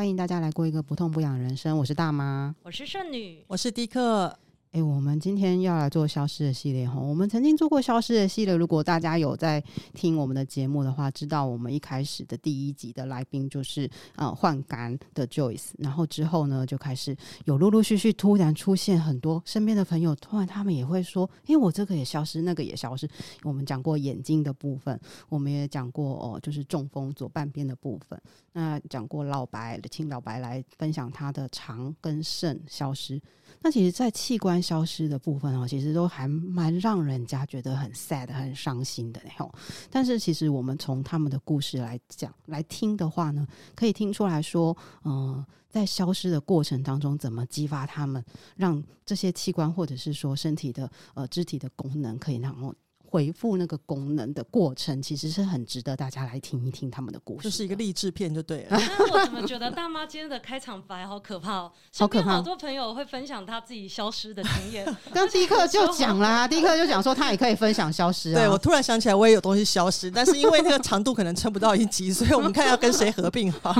欢迎大家来过一个不痛不痒的人生。我是大妈，我是剩女，我是迪克。哎，我们今天要来做消失的系列哈。我们曾经做过消失的系列，如果大家有在听我们的节目的话，知道我们一开始的第一集的来宾就是呃换肝的 Joyce，然后之后呢就开始有陆陆续续突然出现很多身边的朋友，突然他们也会说，哎，我这个也消失，那个也消失。我们讲过眼睛的部分，我们也讲过哦，就是中风左半边的部分。那讲过老白，请老白来分享他的肠跟肾消失。那其实，在器官消失的部分哦，其实都还蛮让人家觉得很 sad、很伤心的那种。但是，其实我们从他们的故事来讲、来听的话呢，可以听出来说，嗯、在消失的过程当中，怎么激发他们，让这些器官或者是说身体的呃肢体的功能可以让。回复那个功能的过程，其实是很值得大家来听一听他们的故事。就是一个励志片，就对了。那我怎么觉得大妈今天的开场白好可怕哦？好可怕！好多朋友会分享他自己消失的经验。刚第一课就讲啦，第一课就讲说他也可以分享消失啊。对，我突然想起来，我也有东西消失，但是因为那个长度可能撑不到一集，所以我们看要跟谁合并好。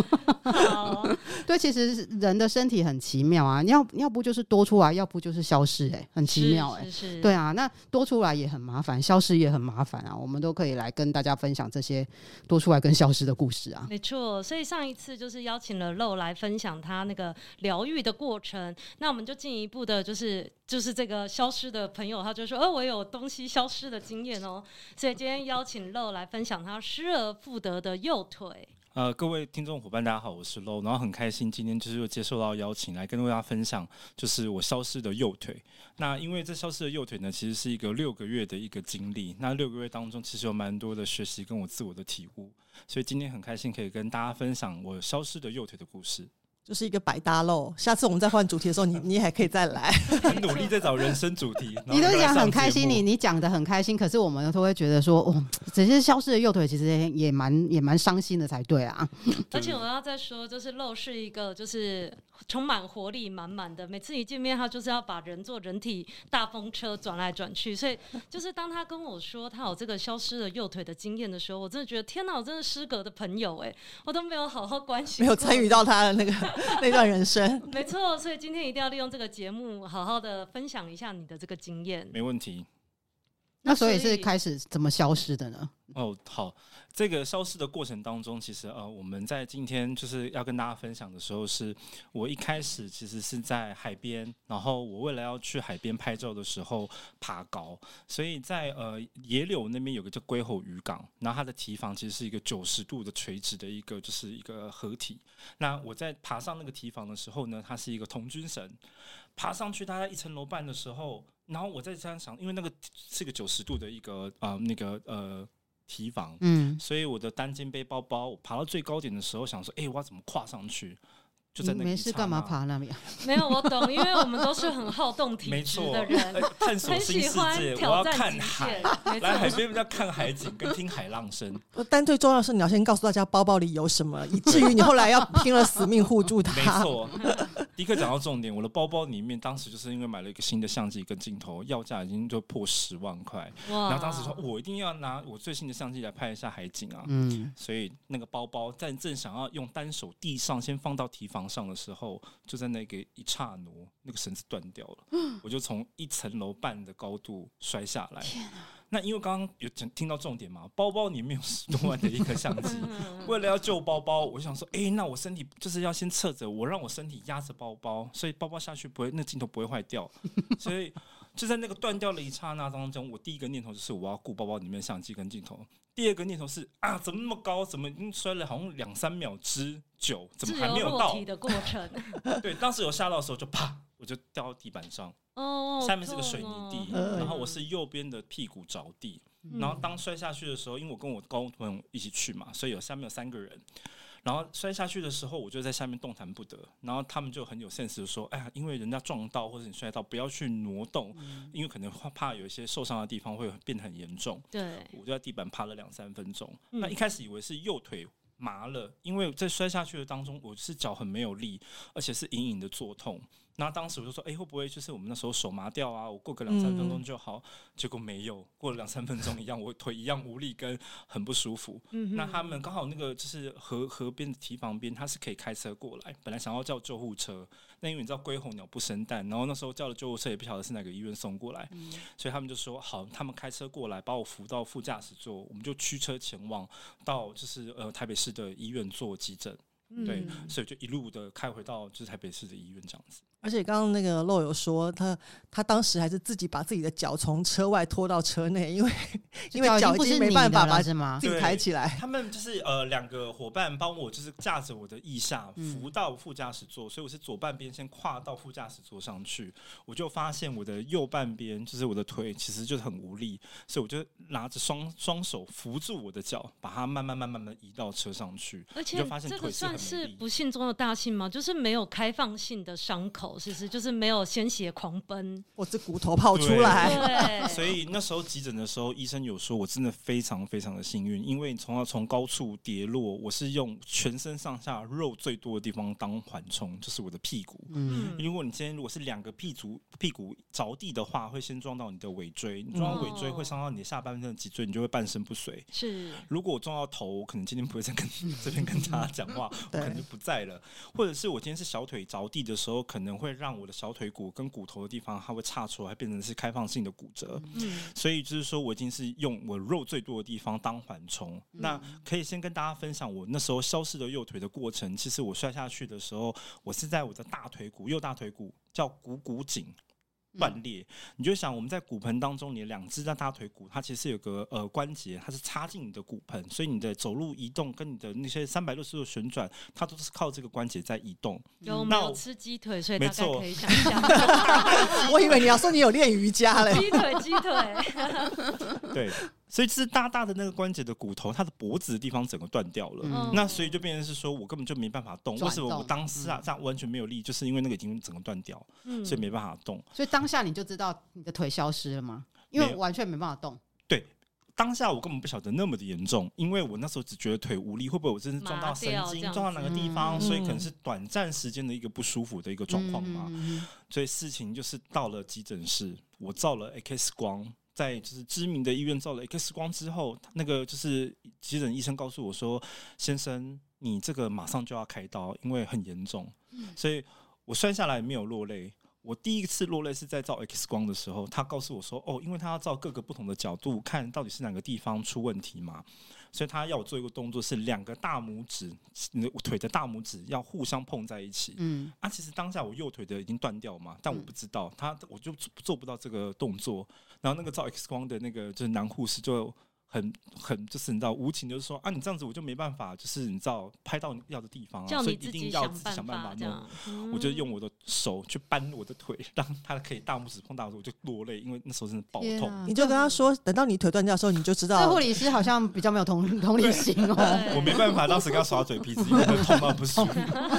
好，对，其实人的身体很奇妙啊，要要不就是多出来，要不就是消失，哎，很奇妙哎。是是。对啊，那多出来也很麻烦，消。事也很麻烦啊，我们都可以来跟大家分享这些多出来跟消失的故事啊。没错，所以上一次就是邀请了露来分享他那个疗愈的过程，那我们就进一步的，就是就是这个消失的朋友，他就说，哦，我有东西消失的经验哦，所以今天邀请露来分享他失而复得的右腿。呃，各位听众伙伴，大家好，我是 Low，然后很开心今天就是又接受到邀请来跟大家分享，就是我消失的右腿。那因为这消失的右腿呢，其实是一个六个月的一个经历。那六个月当中，其实有蛮多的学习跟我自我的体悟，所以今天很开心可以跟大家分享我消失的右腿的故事。就是一个百搭喽。下次我们再换主题的时候，你 你还可以再来。很努力在找人生主题，你都讲很开心，你你讲的很开心，可是我们都会觉得说，哦，这些消失的右腿其实也也蛮也蛮伤心的才对啊。而且我要再说，就是肉是一个就是充满活力满满的，每次一见面他就是要把人做人体大风车转来转去，所以就是当他跟我说他有这个消失的右腿的经验的时候，我真的觉得天哪，我真的失格的朋友哎，我都没有好好关心，没有参与到他的那个。那段人生，没错，所以今天一定要利用这个节目，好好的分享一下你的这个经验。没问题。那所以是开始怎么消失的呢？哦，好，这个消失的过程当中，其实呃，我们在今天就是要跟大家分享的时候，是我一开始其实是在海边，然后我为了要去海边拍照的时候爬高，所以在呃野柳那边有个叫龟吼渔港，然后它的堤防其实是一个九十度的垂直的一个就是一个河体。那我在爬上那个堤防的时候呢，它是一个童军绳，爬上去大概一层楼半的时候。然后我在这样想，因为那个是个九十度的一个呃那个呃提防，嗯，所以我的单肩背包包，我爬到最高点的时候，想说，哎，我要怎么跨上去？就在那没事干嘛爬那边？没有，我懂，因为我们都是很好动体质的人，探索新世界，我要看海，来海边要看海景跟听海浪声。但最重要的是，你要先告诉大家包包里有什么，以至于你后来要拼了死命护住它。没错，迪克讲到重点，我的包包里面当时就是因为买了一个新的相机跟镜头，要价已经就破十万块。然后当时说我一定要拿我最新的相机来拍一下海景啊，嗯，所以那个包包在正想要用单手递上，先放到提防。上的时候，就在那个一刹那，那个绳子断掉了，我就从一层楼半的高度摔下来。那因为刚刚有讲听到重点嘛，包包里面有十多万的一个相机，为了要救包包，我想说，哎、欸，那我身体就是要先侧着，我让我身体压着包包，所以包包下去不会，那镜头不会坏掉。所以就在那个断掉的一刹那当中，我第一个念头就是我要顾包包里面相机跟镜头。第二个念头是啊，怎么那么高？怎么摔了好像两三秒之久？怎么还没有到？的过程。对，当时有吓到的时候，就啪，我就掉到地板上。哦。下面是个水泥地，然后我是右边的屁股着地。然后当摔下去的时候，因为我跟我高中朋友一起去嘛，所以有下面有三个人。然后摔下去的时候，我就在下面动弹不得。然后他们就很有 sense 的说：“哎呀，因为人家撞到或者你摔到，不要去挪动，嗯、因为可能怕有一些受伤的地方会变得很严重。”对，我就在地板趴了两三分钟。嗯、那一开始以为是右腿麻了，因为在摔下去的当中，我是脚很没有力，而且是隐隐的作痛。那当时我就说，哎、欸，会不会就是我们那时候手麻掉啊？我过个两三分钟就好。嗯、结果没有，过了两三分钟一样，我腿一样无力跟很不舒服。嗯、那他们刚好那个就是河河边的堤旁边，他是可以开车过来。本来想要叫救护车，那因为你知道龟候鸟不生蛋，然后那时候叫了救护车也不晓得是哪个医院送过来，嗯、所以他们就说好，他们开车过来把我扶到副驾驶座，我们就驱车前往到就是呃台北市的医院做急诊。嗯、对，所以就一路的开回到就是台北市的医院这样子。而且刚刚那个漏有说，他他当时还是自己把自己的脚从车外拖到车内，因为因为脚已经没办法把自己抬起来。他们就是呃两个伙伴帮我，就是架着我的腋下扶到副驾驶座，嗯、所以我是左半边先跨到副驾驶座上去，我就发现我的右半边就是我的腿其实就是很无力，所以我就拿着双双手扶住我的脚，把它慢慢慢慢的移到车上去，而且就发现腿是很是不幸中的大幸吗？就是没有开放性的伤口。其实就是没有鲜血狂奔，我这骨头跑出来。对，所以那时候急诊的时候，医生有说我真的非常非常的幸运，因为从要从高处跌落，我是用全身上下肉最多的地方当缓冲，就是我的屁股。嗯，如果你今天如果是两个屁足屁股着地的话，会先撞到你的尾椎，你撞到尾椎会伤到你的下半身的脊椎，你就会半身不遂。是，如果我撞到头，我可能今天不会再跟 这边跟大家讲话，我可能就不在了。或者是我今天是小腿着地的时候，可能会让我的小腿骨跟骨头的地方，它会岔出来，变成是开放性的骨折。嗯，所以就是说我已经是用我肉最多的地方当缓冲。嗯、那可以先跟大家分享我那时候消失的右腿的过程。其实我摔下去的时候，我是在我的大腿骨，右大腿骨叫股骨颈。断裂，你就想我们在骨盆当中，你的两只在大腿骨，它其实有个呃关节，它是插进你的骨盆，所以你的走路移动跟你的那些三百六十度旋转，它都是靠这个关节在移动。有没有吃鸡腿？所以大概可以想象。我以为你要说你有练瑜伽嘞。鸡腿，鸡腿。对。所以是大大的那个关节的骨头，它的脖子的地方整个断掉了。嗯、那所以就变成是说我根本就没办法动。为什么我当时啊这样完全没有力？就是因为那个已经整个断掉，嗯、所以没办法动。所以当下你就知道你的腿消失了吗？因为完全没办法动。对，当下我根本不晓得那么的严重，因为我那时候只觉得腿无力，会不会我真是撞到神经，撞到哪个地方？嗯、所以可能是短暂时间的一个不舒服的一个状况嘛。嗯、所以事情就是到了急诊室，我照了 X 光。在就是知名的医院照了 X 光之后，那个就是急诊医生告诉我说：“先生，你这个马上就要开刀，因为很严重。”所以，我摔下来没有落泪。我第一次落泪是在照 X 光的时候，他告诉我说：“哦，因为他要照各个不同的角度，看到底是哪个地方出问题嘛。”所以他要我做一个动作，是两个大拇指，你的腿的大拇指要互相碰在一起。嗯，啊，其实当下我右腿的已经断掉嘛，但我不知道他，我就做不到这个动作。然后那个照 X 光的那个就是男护士就。很很就是你知道无情，就是说啊，你这样子我就没办法，就是你知道拍到你要的地方啊，所以一定要自己想办法弄。嗯、我就用我的手去扳我的腿，让他可以大拇指碰大拇指，我就落泪，因为那时候真的爆痛。啊、你就跟他说，等到你腿断掉的时候，你就知道。这护理师好像比较没有同 同理心哦。我没办法，当时跟他耍嘴皮子，因为痛到不行。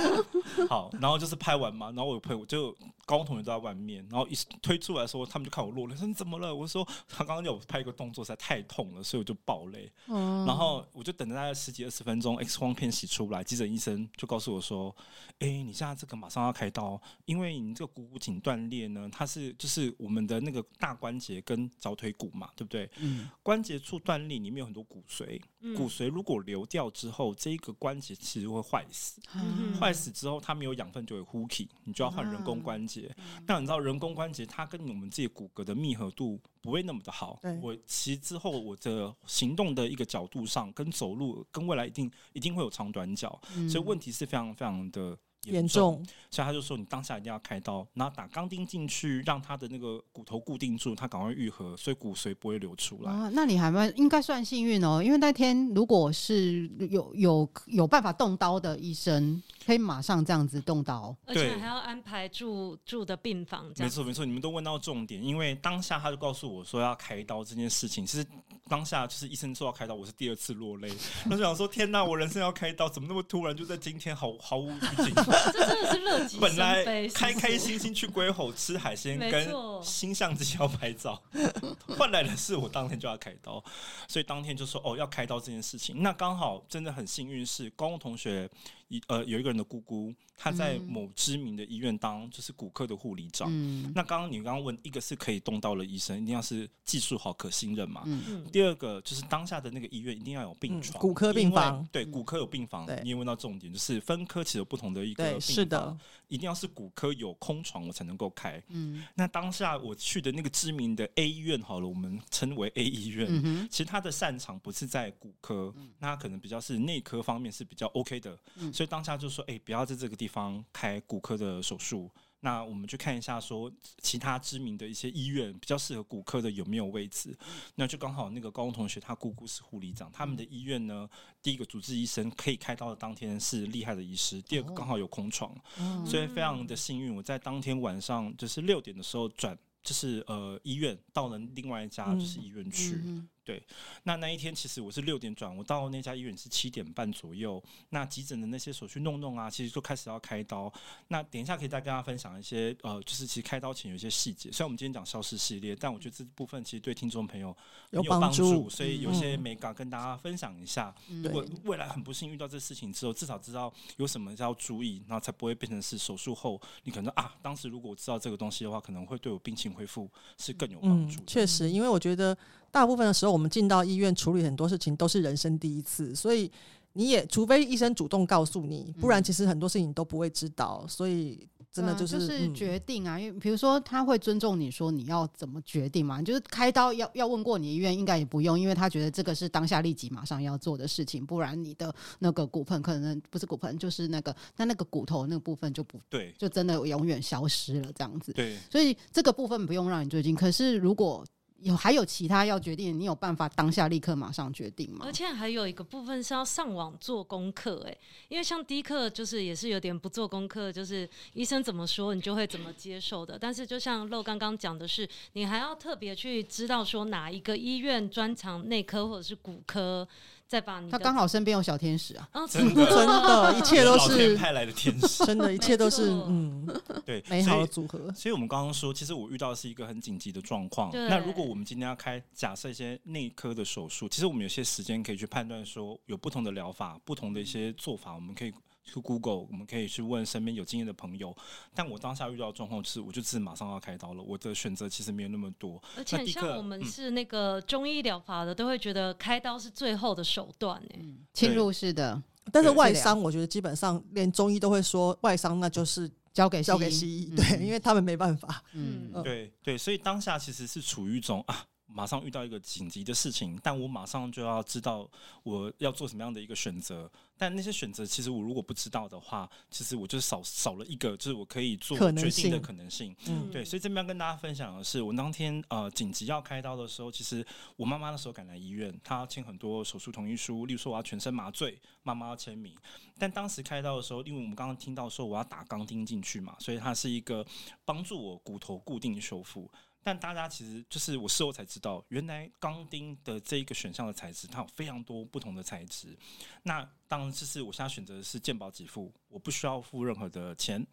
好，然后就是拍完嘛，然后我朋友就高中同学都在外面，然后一推出来的时候，他们就看我落泪，说你怎么了？我说他刚刚叫我拍一个动作实在太痛了，所以我就爆泪。嗯、然后我就等了大概十几二十分钟，X 光片洗出来，急诊医生就告诉我说：“哎，你现在这个马上要开刀，因为你这个股骨颈断裂呢，它是就是我们的那个大关节跟小腿骨嘛，对不对？嗯、关节处断裂，里面有很多骨髓，嗯、骨髓如果流掉之后，这一个关节其实会坏死，嗯、坏死之后它没有养分就会呼气，你就要换人工关节。嗯、那你知道人工关节它跟我们自己骨骼的密合度不会那么的好。我其实之后我的行动的一个角度上，跟走路跟未来一定一定会有长短脚，嗯、所以问题是非常非常的。严重，重所以他就说你当下一定要开刀，然后打钢钉进去，让他的那个骨头固定住，他赶快愈合，所以骨髓不会流出来。啊，那你还蛮应该算幸运哦，因为那天如果是有有有办法动刀的医生，可以马上这样子动刀，而且还要安排住住的病房。没错没错，你们都问到重点，因为当下他就告诉我说要开刀这件事情，其实当下就是医生说要开刀，我是第二次落泪，我就想说天哪，我人生要开刀，怎么那么突然？就在今天毫，毫毫无预警。这真的是乐极。本来开开心心去龟吼吃海鲜，跟新相机要拍照，换来的是我当天就要开刀，所以当天就说哦要开刀这件事情。那刚好真的很幸运是高中同学一呃有一个人的姑姑，她在某知名的医院当就是骨科的护理长。嗯、那刚刚你刚刚问，一个是可以动到的医生，一定要是技术好、可信任嘛。嗯、第二个就是当下的那个医院一定要有病床，嗯、骨科病房。对，骨科有病房。对，你也问到重点，就是分科其实有不同的一个病房。是的，一定要是骨科有空床，我才能够开。嗯，那当下我去的那个知名的 A 医院，好了，我们称为 A 医院。嗯、其实他的擅长不是在骨科，嗯、那它可能比较是内科方面是比较 OK 的。嗯、所以当下就说，哎、欸，不要在这个地方开骨科的手术。那我们去看一下，说其他知名的一些医院比较适合骨科的有没有位置？那就刚好那个高中同学他姑姑是护理长，他们的医院呢，第一个主治医生可以开刀的当天是厉害的医师，第二个刚好有空床，所以非常的幸运，我在当天晚上就是六点的时候转，就是呃医院到了另外一家就是医院去。对，那那一天其实我是六点转，我到那家医院是七点半左右。那急诊的那些手续弄弄啊，其实就开始要开刀。那等一下可以再跟大家分享一些呃，就是其实开刀前有一些细节。虽然我们今天讲消失系列，但我觉得这部分其实对听众朋友有帮助，助所以有些美感跟大家分享一下。嗯、如果未来很不幸遇到这事情之后，至少知道有什么要注意，然后才不会变成是手术后你可能啊，当时如果我知道这个东西的话，可能会对我病情恢复是更有帮助。确、嗯、实，因为我觉得。大部分的时候，我们进到医院处理很多事情都是人生第一次，所以你也除非医生主动告诉你，不然其实很多事情你都不会知道。所以真的就是、啊、就是决定啊，因为比如说他会尊重你说你要怎么决定嘛，就是开刀要要问过你医院应该也不用，因为他觉得这个是当下立即马上要做的事情，不然你的那个骨盆可能不是骨盆，就是那个那那个骨头那个部分就不对，就真的永远消失了这样子。对，所以这个部分不用让你最近，可是如果。有还有其他要决定，你有办法当下立刻马上决定吗？而且还有一个部分是要上网做功课，哎，因为像第一课就是也是有点不做功课，就是医生怎么说你就会怎么接受的。但是就像漏刚刚讲的是，你还要特别去知道说哪一个医院专长内科或者是骨科。再把你，他刚好身边有小天使啊！真的，真的，一切都是派来的天使，真的，一切都是嗯，对，美好的组合。所以，我们刚刚说，其实我遇到的是一个很紧急的状况。那如果我们今天要开假设一些内科的手术，其实我们有些时间可以去判断，说有不同的疗法，不同的一些做法，我们可以。去 Google，我们可以去问身边有经验的朋友。但我当下遇到的状况是，我就是马上要开刀了。我的选择其实没有那么多。而且像我们是那个中医疗法的，嗯、都会觉得开刀是最后的手段，哎，侵入式的。但是外伤，我觉得基本上连中医都会说，外伤那就是交给交给西医，对，因为他们没办法。嗯，对对，所以当下其实是处于一种啊。马上遇到一个紧急的事情，但我马上就要知道我要做什么样的一个选择。但那些选择，其实我如果不知道的话，其实我就少少了一个，就是我可以做决定的可能性。能嗯，对。所以这边要跟大家分享的是，我当天呃紧急要开刀的时候，其实我妈妈那时候赶来医院，她要签很多手术同意书，例如说我要全身麻醉，妈妈要签名。但当时开刀的时候，因为我们刚刚听到说我要打钢钉进去嘛，所以它是一个帮助我骨头固定修复。但大家其实就是我事后才知道，原来钢钉的这一个选项的材质，它有非常多不同的材质。那当然就是我现在选择的是鉴保给付，我不需要付任何的钱。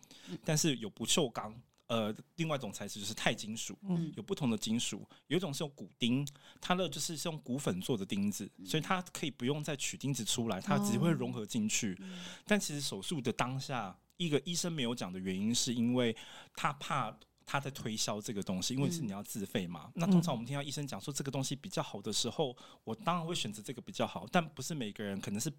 但是有不锈钢，呃，另外一种材质就是钛金属，有不同的金属，有一种是用骨钉，它的就是用骨粉做的钉子，所以它可以不用再取钉子出来，它只会融合进去。但其实手术的当下，一个医生没有讲的原因，是因为他怕。他在推销这个东西，因为是你要自费嘛。嗯、那通常我们听到医生讲说这个东西比较好的时候，我当然会选择这个比较好。但不是每个人可能是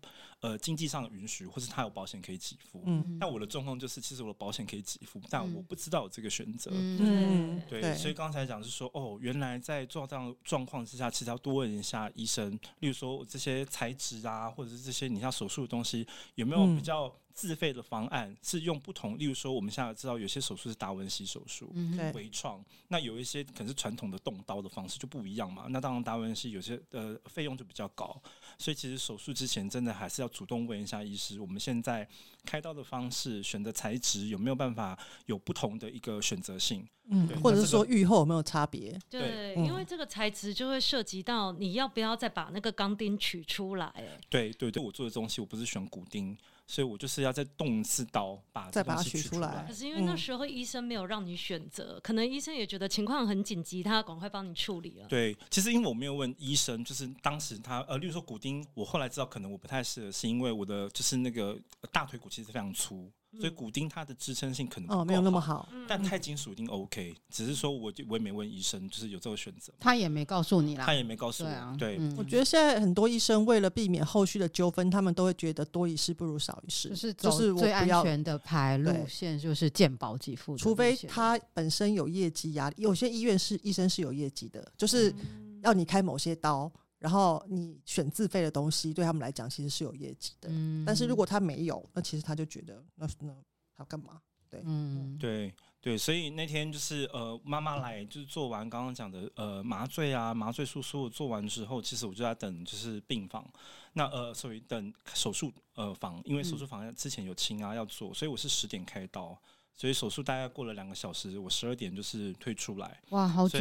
呃经济上允许，或是他有保险可以给付。嗯，但我的状况就是，其实我的保险可以给付，但我不知道有这个选择。嗯，对。对，所以刚才讲是说，哦，原来在做这样状况之下，其实要多问一下医生，例如说这些材质啊，或者是这些你要手术的东西有没有比较。自费的方案是用不同，例如说，我们现在知道有些手术是达文西手术，嗯、微创，那有一些可能是传统的动刀的方式就不一样嘛。那当然达文西有些呃费用就比较高，所以其实手术之前真的还是要主动问一下医师，我们现在开刀的方式、选择材质有没有办法有不同的一个选择性，嗯，对或者是说愈后有没有差别？对，对嗯、因为这个材质就会涉及到你要不要再把那个钢钉取出来。对对对，我做的东西我不是选骨钉。所以我就是要再动一次刀，把再把它取取出来。可是因为那时候医生没有让你选择，嗯、可能医生也觉得情况很紧急，他要赶快帮你处理了。对，其实因为我没有问医生，就是当时他呃，例如说骨钉，我后来知道可能我不太适合，是因为我的就是那个大腿骨其实非常粗。所以骨钉它的支撑性可能哦没有那么好，但钛金属钉 OK，只是说我就我也没问医生，就是有这个选择，他也没告诉你啦，他也没告诉我。对，我觉得现在很多医生为了避免后续的纠纷，他们都会觉得多一事不如少一事，就是就是最安全的排路线就是健保给付，除非他本身有业绩压力，有些医院是医生是有业绩的，就是要你开某些刀。然后你选自费的东西，对他们来讲其实是有业绩的。嗯，但是如果他没有，那其实他就觉得那那他干嘛？对，嗯，对对，所以那天就是呃，妈妈来就是做完刚刚讲的呃麻醉啊，麻醉术所有做完之后，其实我就在等就是病房，那呃所以等手术呃房，因为手术房之前有清啊要做，所以我是十点开刀，所以手术大概过了两个小时，我十二点就是退出来。哇，好久。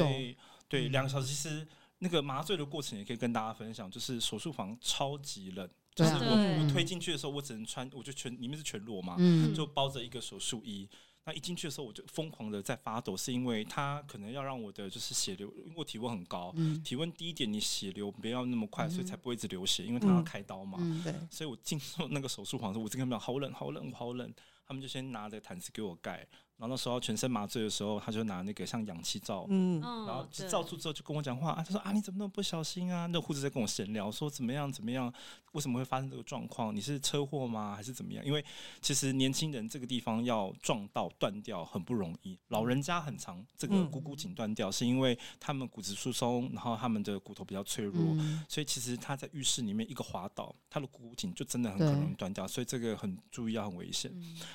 对，两个小时其实。那个麻醉的过程也可以跟大家分享，就是手术房超级冷，就是我我推进去的时候，我只能穿，我就全里面是全裸嘛，就包着一个手术衣。那一进去的时候，我就疯狂的在发抖，是因为他可能要让我的就是血流，因为我体温很高，体温低一点，你血流不要那么快，所以才不会一直流血，因为他要开刀嘛。对，所以我进入 那个手术房的时候，我这个没好冷，好冷，好冷。他们就先拿着毯子给我盖。然后那时候全身麻醉的时候，他就拿那个像氧气罩，嗯，然后罩住之后就跟我讲话啊，他说啊，你怎么那么不小心啊？那护士在跟我闲聊，说怎么样怎么样，为什么会发生这个状况？你是车祸吗？还是怎么样？因为其实年轻人这个地方要撞到断掉很不容易，老人家很长这个股骨颈断掉，是因为他们骨质疏松，然后他们的骨头比较脆弱，所以其实他在浴室里面一个滑倒，他的股骨颈就真的很可能断掉，所以这个很注意要很危险。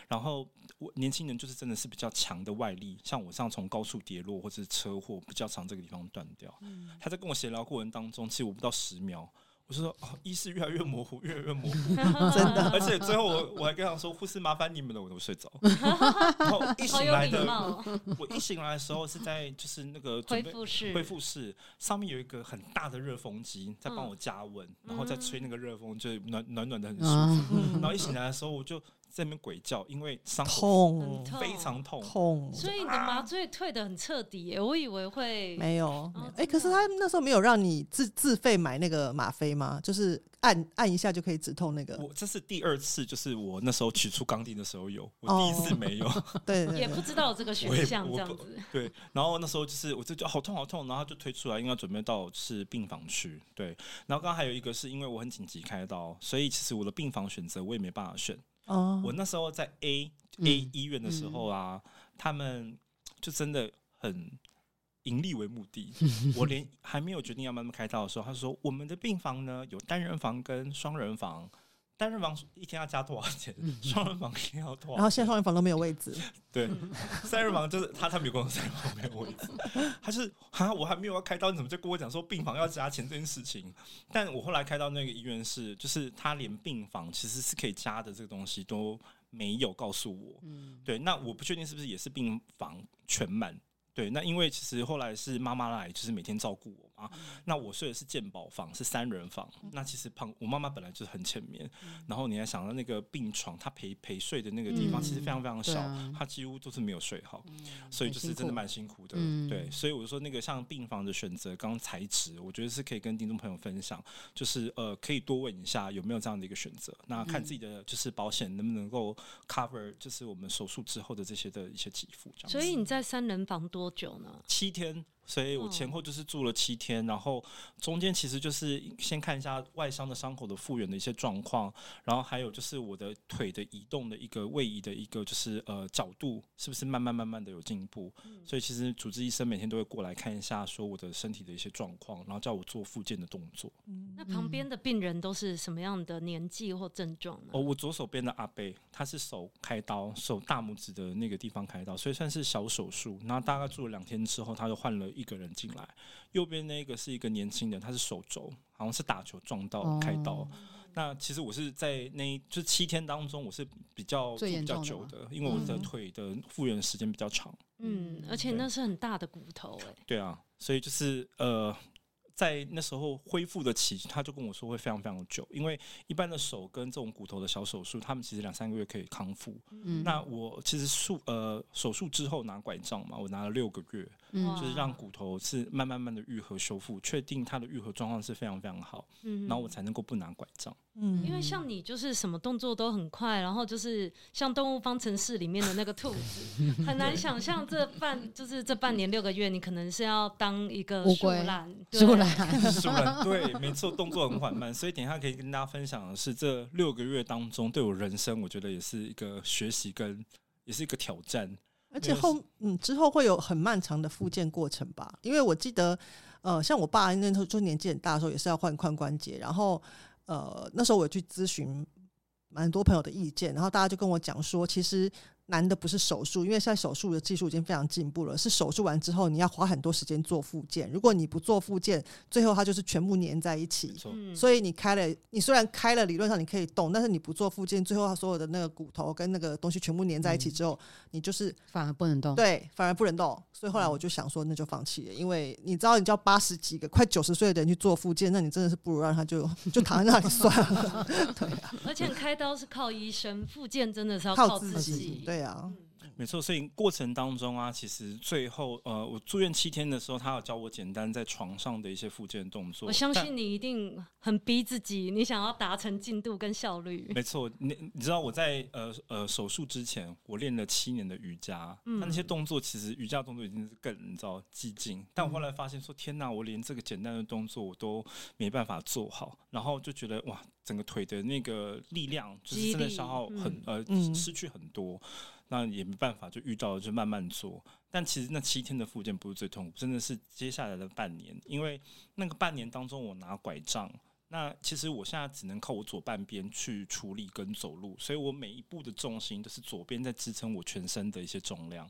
然后我年轻人就是真的是。比较强的外力，像我这样从高速跌落或者是车祸比较长，这个地方断掉。嗯、他在跟我闲聊过程当中，其实我不到十秒，我就说哦，意识越来越模糊，越来越模糊，真的。而且最后我我还跟他说，护士麻烦你们了，我都睡着。然后一醒来的，我一醒来的时候是在就是那个恢复室，恢复室上面有一个很大的热风机在帮我加温，嗯、然后再吹那个热风，就暖暖暖的很舒服。嗯、然后一醒来的时候，我就。在那边鬼叫，因为伤痛非常痛，痛，所以你的麻醉退的很彻底耶。我以为会没有，哎，可是他那时候没有让你自自费买那个吗啡吗？就是按按一下就可以止痛那个。我这是第二次，就是我那时候取出钢钉的时候有，我第一次没有，对，也不知道这个选项这样子。对，然后那时候就是我就觉得好痛好痛，然后就推出来，因为要准备到是病房去。对，然后刚刚还有一个是因为我很紧急开刀，所以其实我的病房选择我也没办法选。哦，我那时候在 A、嗯、A 医院的时候啊，嗯、他们就真的很盈利为目的。我连还没有决定要慢慢开刀的时候，他说我们的病房呢有单人房跟双人房，单人房一天要加多少钱？双人房一天要多少？然后现在双人房都没有位置。对，三人房就是他，他没有跟我说三人房没有位置，他是哈，我还没有要开刀，你怎么就跟我讲说病房要加钱这件事情？但我后来开到那个医院是，就是他连病房其实是可以加的这个东西都没有告诉我。嗯，对，那我不确定是不是也是病房全满。对，那因为其实后来是妈妈来，就是每天照顾我嘛。嗯、那我睡的是健保房，是三人房。嗯、那其实胖，我妈妈本来就是很浅眠。嗯、然后你还想到那个病床，她陪陪睡的那个地方，其实非常非常小，她、嗯、几乎都是没有睡好，嗯、所以就是真的蛮辛苦的。嗯、对，所以我就说那个像病房的选择，刚刚材质，我觉得是可以跟听众朋友分享，就是呃，可以多问一下有没有这样的一个选择。那看自己的就是保险能不能够 cover，就是我们手术之后的这些的一些给付。这样。所以你在三人房多多久呢？七天。所以我前后就是住了七天，然后中间其实就是先看一下外伤的伤口的复原的一些状况，然后还有就是我的腿的移动的一个位移的一个就是呃角度是不是慢慢慢慢的有进步。所以其实主治医生每天都会过来看一下，说我的身体的一些状况，然后叫我做复健的动作。那旁边的病人都是什么样的年纪或症状呢？哦，我左手边的阿贝他是手开刀，手大拇指的那个地方开刀，所以算是小手术。那大概住了两天之后，他就换了。一个人进来，右边那个是一个年轻人，他是手肘，好像是打球撞到开刀。哦、那其实我是在那就是七天当中，我是比较住比较久的，因为我的腿的复原时间比较长。嗯，而且那是很大的骨头哎。对啊，所以就是呃，在那时候恢复的期，他就跟我说会非常非常久，因为一般的手跟这种骨头的小手术，他们其实两三个月可以康复。嗯，那我其实术呃手术之后拿拐杖嘛，我拿了六个月，嗯，就是让骨头是慢慢慢的愈合修复，确定它的愈合状况是非常非常好，嗯，然后我才能够不拿拐杖。嗯，因为像你就是什么动作都很快，然后就是像《动物方程式》里面的那个兔子，很难 想象这半就是这半年六个月，你可能是要当一个树懒，树懒，树懒，对，没错，动作很缓慢，所以等一下可以跟大家分享的是，这六个月当中对我人生，我觉得也是一个学习跟也是一个挑战，而且后嗯之后会有很漫长的复健过程吧，因为我记得呃像我爸那时候就年纪很大的时候，也是要换髋关节，然后。呃，那时候我有去咨询蛮多朋友的意见，然后大家就跟我讲说，其实。难的不是手术，因为现在手术的技术已经非常进步了。是手术完之后，你要花很多时间做复健。如果你不做复健，最后它就是全部粘在一起。嗯、所以你开了，你虽然开了，理论上你可以动，但是你不做复健，最后它所有的那个骨头跟那个东西全部粘在一起之后，嗯、你就是反而不能动。对，反而不能动。所以后来我就想说，那就放弃了。因为你知道，你叫八十几个、快九十岁的人去做复健，那你真的是不如让他就 就躺在那里算了。对啊，而且开刀是靠医生，复健真的是要靠自己。对啊，啊，没错。所以过程当中啊，其实最后呃，我住院七天的时候，他有教我简单在床上的一些复健动作。我相信你一定很逼自己，你想要达成进度跟效率。没错，你你知道我在呃呃手术之前，我练了七年的瑜伽，嗯，那那些动作其实瑜伽动作已经是更你知道激进，但我后来发现说，天哪，我连这个简单的动作我都没办法做好，然后就觉得哇。整个腿的那个力量就是真的消耗很呃失去很多，那也没办法，就遇到了就慢慢做。但其实那七天的复健不是最痛苦，真的是接下来的半年，因为那个半年当中我拿拐杖，那其实我现在只能靠我左半边去处理跟走路，所以我每一步的重心都是左边在支撑我全身的一些重量。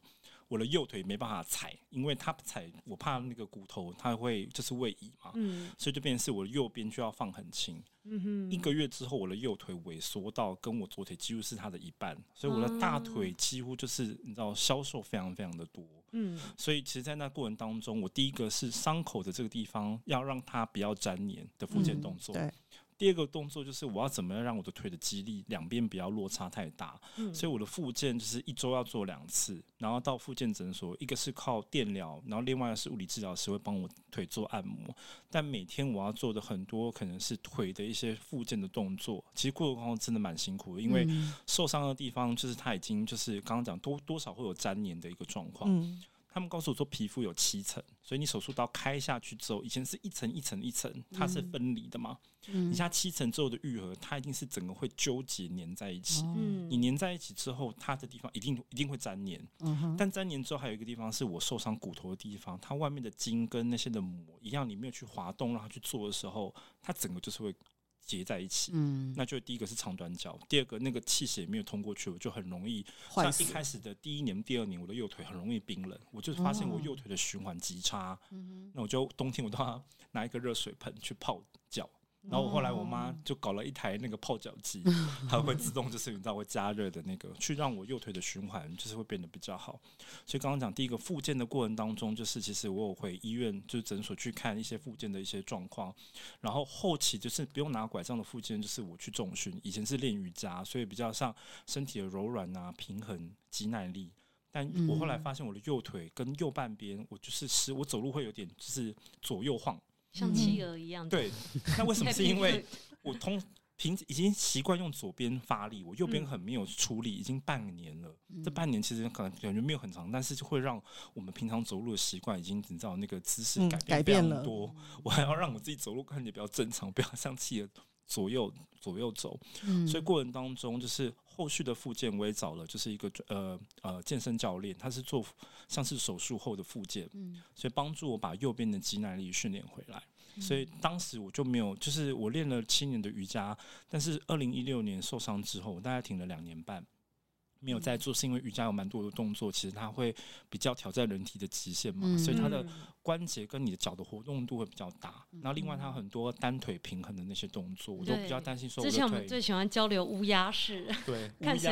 我的右腿没办法踩，因为他踩，我怕那个骨头它会就是位移嘛，嗯，所以就变成是我的右边就要放很轻，嗯哼，一个月之后我的右腿萎缩到跟我左腿几乎是它的一半，所以我的大腿几乎就是你知道消瘦非常非常的多，嗯，所以其实，在那过程当中，我第一个是伤口的这个地方要让它不要粘连的复健动作，嗯，对。第二个动作就是我要怎么样让我的腿的肌力两边不要落差太大，嗯、所以我的复健就是一周要做两次，然后到复健诊所，一个是靠电疗，然后另外是物理治疗师会帮我腿做按摩，但每天我要做的很多可能是腿的一些复健的动作，其实过程当中真的蛮辛苦的，因为受伤的地方就是它已经就是刚刚讲多多少会有粘连的一个状况。嗯他们告诉我说，皮肤有七层，所以你手术刀开下去之后，以前是一层一层一层，它是分离的嘛。嗯，你下七层之后的愈合，它一定是整个会纠结粘在一起。嗯，你粘在一起之后，它的地方一定一定会粘黏。嗯，但粘黏之后还有一个地方是我受伤骨头的地方，它外面的筋跟那些的膜一样，你没有去滑动让它去做的时候，它整个就是会。结在一起，嗯，那就第一个是长短脚，第二个那个气血没有通过去，我就很容易。像一开始的第一年、第二年，我的右腿很容易冰冷，我就发现我右腿的循环极差，嗯，那我就冬天我都要拿一个热水盆去泡脚。然后我后来我妈就搞了一台那个泡脚机，它会自动就是你知道会加热的那个，去让我右腿的循环就是会变得比较好。所以刚刚讲第一个复健的过程当中，就是其实我有回医院就是诊所去看一些复健的一些状况，然后后期就是不用拿拐杖的复健，就是我去重训，以前是练瑜伽，所以比较像身体的柔软啊、平衡、肌耐力。但我后来发现我的右腿跟右半边，我就是是我走路会有点就是左右晃。像企鹅一样、嗯。对，那为什么？是因为我通平已经习惯用左边发力，我右边很没有处理，已经半年了。嗯、这半年其实可能感觉没有很长，但是就会让我们平常走路的习惯已经你知道那个姿势改变非常多。嗯、我还要让我自己走路看起来比较正常，不要像企鹅左右左右走。嗯、所以过程当中就是后续的复健，我也找了就是一个呃呃健身教练，他是做像是手术后的复健，嗯、所以帮助我把右边的肌耐力训练回来。所以当时我就没有，就是我练了七年的瑜伽，但是二零一六年受伤之后，我大概停了两年半，没有再做，是因为瑜伽有蛮多的动作，其实它会比较挑战人体的极限嘛，所以它的关节跟你的脚的活动度会比较大。然后另外它有很多单腿平衡的那些动作，我都比较担心说。之前我们最喜欢交流乌鸦式，对，看谁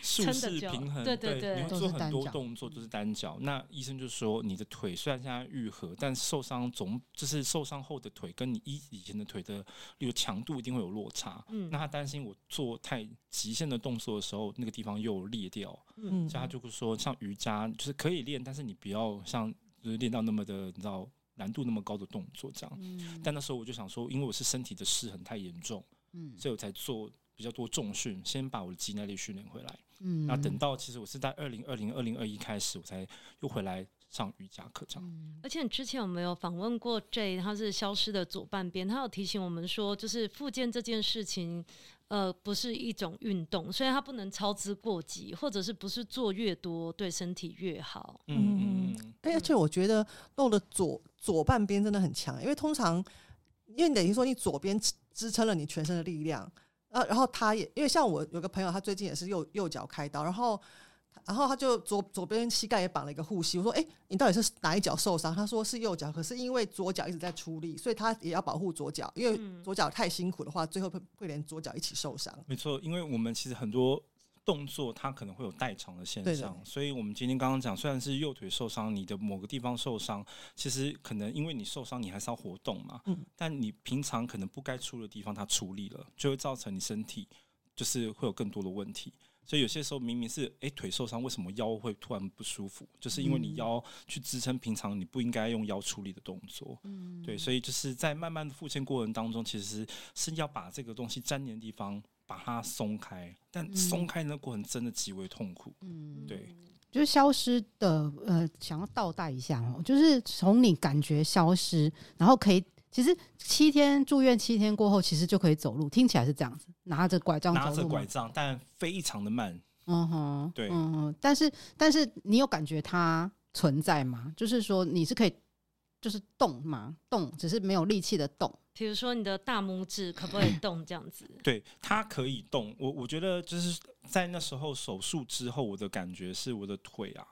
顺势平衡，对对对，你会做很多动作都是单脚。那医生就说，你的腿虽然现在愈合，但受伤总就是受伤后的腿跟你以以前的腿的那个强度一定会有落差。嗯，那他担心我做太极限的动作的时候，那个地方又裂掉。嗯，所以他就会说，像瑜伽就是可以练，但是你不要像就是练到那么的，你知道难度那么高的动作这样。嗯，但那时候我就想说，因为我是身体的失衡太严重，嗯，所以我才做比较多重训，先把我的肌耐力训练回来。嗯，那等到其实我是在二零二零二零二一开始，我才又回来上瑜伽课这样。嗯，而且之前有没有访问过 Jay？他是消失的左半边，他有提醒我们说，就是复健这件事情。呃，不是一种运动，所以它不能操之过急，或者是不是做越多对身体越好。嗯嗯，而且我觉得露的左左半边真的很强，因为通常，因为你等于说你左边支撑了你全身的力量，啊，然后他也因为像我有个朋友，他最近也是右右脚开刀，然后。然后他就左左边膝盖也绑了一个护膝。我说：“哎，你到底是哪一脚受伤？”他说：“是右脚，可是因为左脚一直在出力，所以他也要保护左脚。因为左脚太辛苦的话，最后会会连左脚一起受伤。”没错，因为我们其实很多动作它可能会有代偿的现象，所以我们今天刚刚讲，虽然是右腿受伤，你的某个地方受伤，其实可能因为你受伤，你还是要活动嘛。嗯。但你平常可能不该出的地方，它出力了，就会造成你身体就是会有更多的问题。所以有些时候明明是诶、欸、腿受伤，为什么腰会突然不舒服？就是因为你腰去支撑平常你不应该用腰处理的动作。嗯，对，所以就是在慢慢的复健过程当中，其实是要把这个东西粘连的地方把它松开，但松开那过程真的极为痛苦。嗯，对，就是消失的呃，想要倒带一下哦，就是从你感觉消失，然后可以。其实七天住院七天过后，其实就可以走路。听起来是这样子，拿着拐杖走路。拿着拐杖，但非常的慢。嗯哼，对，嗯哼。但是，但是你有感觉它存在吗？就是说你是可以，就是动嘛？动，只是没有力气的动。比如说你的大拇指可不可以动？这样子。对，它可以动。我我觉得就是在那时候手术之后，我的感觉是我的腿啊，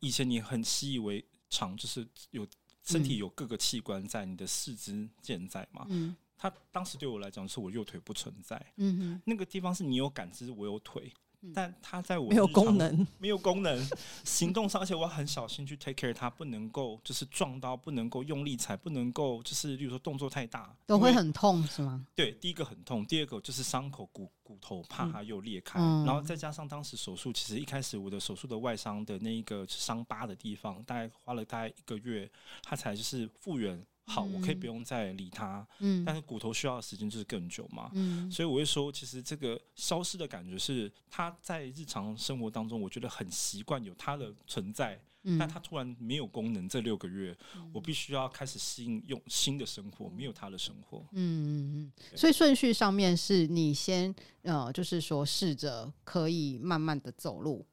以前你很习以为常，就是有。身体有各个器官在，你的四肢健在嘛？嗯，他当时对我来讲是我右腿不存在。嗯哼，那个地方是你有感知，我有腿。但它在我没有功能，没有功能，行动上，而且我很小心去 take care 它，不能够就是撞到，不能够用力踩，不能够就是，例如说动作太大，都会很痛是吗？对，第一个很痛，第二个就是伤口骨骨头怕它又裂开，嗯、然后再加上当时手术，其实一开始我的手术的外伤的那一个伤疤的地方，大概花了大概一个月，它才就是复原。好，我可以不用再理他。嗯，但是骨头需要的时间就是更久嘛。嗯，所以我会说，其实这个消失的感觉是他在日常生活当中，我觉得很习惯有他的存在。嗯，但他突然没有功能，这六个月，嗯，我必须要开始适应用新的生活，没有他的生活。嗯嗯嗯。所以顺序上面是你先呃，就是说试着可以慢慢的走路。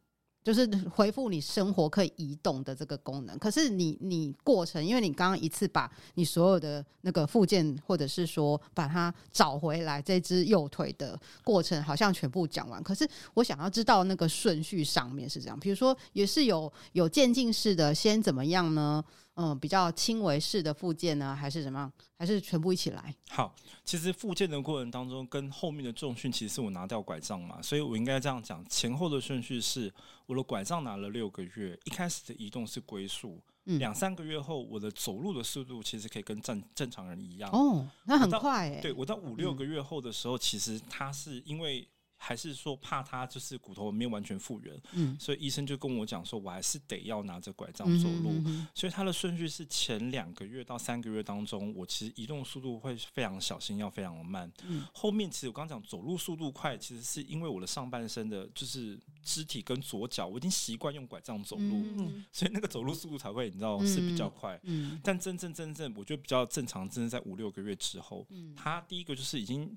就是回复你生活可以移动的这个功能，可是你你过程，因为你刚刚一次把你所有的那个附件，或者是说把它找回来这只右腿的过程，好像全部讲完。可是我想要知道那个顺序上面是这样，比如说也是有有渐进式的，先怎么样呢？嗯，比较轻微式的复健呢，还是怎么样？还是全部一起来？好，其实复健的过程当中，跟后面的重训，其实是我拿掉拐杖嘛，所以我应该这样讲，前后的顺序是：我的拐杖拿了六个月，一开始的移动是龟速，两、嗯、三个月后，我的走路的速度其实可以跟正正常人一样。哦，那很快诶。对，我到五六个月后的时候，嗯、其实它是因为。还是说怕他就是骨头没有完全复原，嗯，所以医生就跟我讲说，我还是得要拿着拐杖走路。嗯哼嗯哼，所以他的顺序是前两个月到三个月当中，我其实移动速度会非常小心，要非常的慢。嗯，后面其实我刚刚讲走路速度快，其实是因为我的上半身的就是肢体跟左脚，我已经习惯用拐杖走路，嗯，所以那个走路速度才会你知道是比较快。嗯，但真正真正我觉得比较正常，真的在五六个月之后，嗯，他第一个就是已经。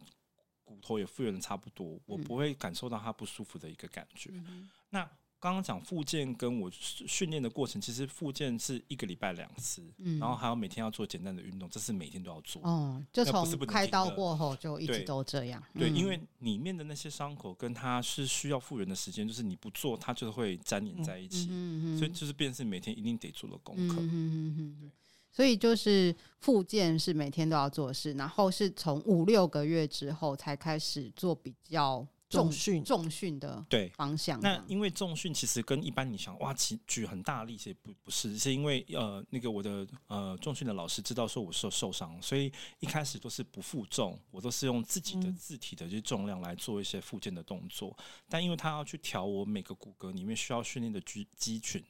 骨头也复原的差不多，我不会感受到它不舒服的一个感觉。嗯、那刚刚讲复健跟我训练的过程，其实复健是一个礼拜两次，嗯、然后还要每天要做简单的运动，这是每天都要做。哦，就从开刀过后就一直都这样。对，对，因为里面的那些伤口跟它是需要复原的时间，就是你不做，它就会粘连在一起。所以就是变成每天一定得做的功课。嗯嗯嗯嗯、对。所以就是复健是每天都要做事，然后是从五六个月之后才开始做比较。重训重训的对方向，那因为重训其实跟一般你想哇，举举很大力气不不是，是因为呃那个我的呃重训的老师知道说我受受伤，所以一开始都是不负重，我都是用自己的自体的这些重量来做一些复健的动作，但因为他要去调我每个骨骼里面需要训练的肌肌群。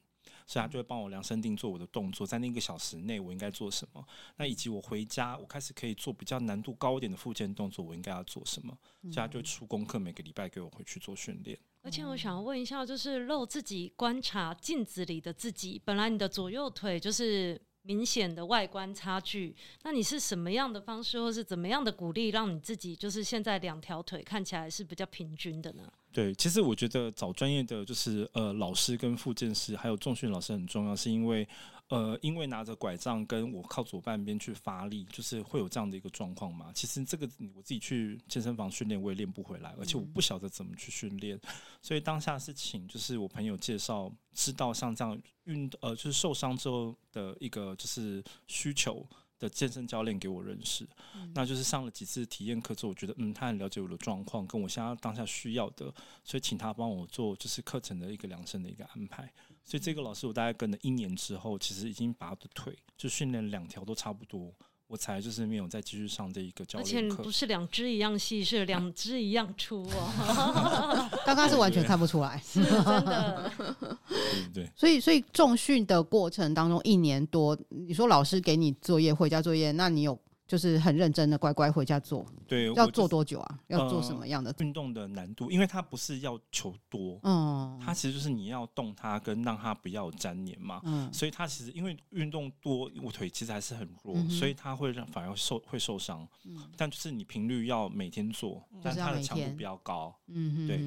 所以他就会帮我量身定做我的动作，在那个小时内我应该做什么，那以及我回家我开始可以做比较难度高一点的复健动作，我应该要做什么？所以他就出功课，每个礼拜给我回去做训练。而且我想问一下，就是露自己观察镜子里的自己，本来你的左右腿就是明显的外观差距，那你是什么样的方式，或是怎么样的鼓励，让你自己就是现在两条腿看起来是比较平均的呢？对，其实我觉得找专业的就是呃老师跟复健师还有重训老师很重要，是因为呃因为拿着拐杖跟我靠左半边去发力，就是会有这样的一个状况嘛。其实这个我自己去健身房训练我也练不回来，而且我不晓得怎么去训练，所以当下是请就是我朋友介绍，知道像这样运呃就是受伤之后的一个就是需求。的健身教练给我认识，嗯、那就是上了几次体验课之后，我觉得嗯，他很了解我的状况，跟我现在当下需要的，所以请他帮我做就是课程的一个量身的一个安排。所以这个老师我大概跟了一年之后，其实已经把我的腿就训练两条都差不多。我才就是没有再继续上这一个教练课，而且不是两只一样细，是两只一样粗哦。刚刚是完全看不出来，是真的。对对。所以，所以重训的过程当中，一年多，你说老师给你作业，回家作业，那你有？就是很认真的，乖乖回家做。对，要做多久啊？要做什么样的运动的难度？因为它不是要求多，嗯，它其实就是你要动它，跟让它不要粘黏嘛。嗯，所以它其实因为运动多，我腿其实还是很弱，所以它会让反而受会受伤。嗯，但就是你频率要每天做，但它的强度比较高。嗯，对。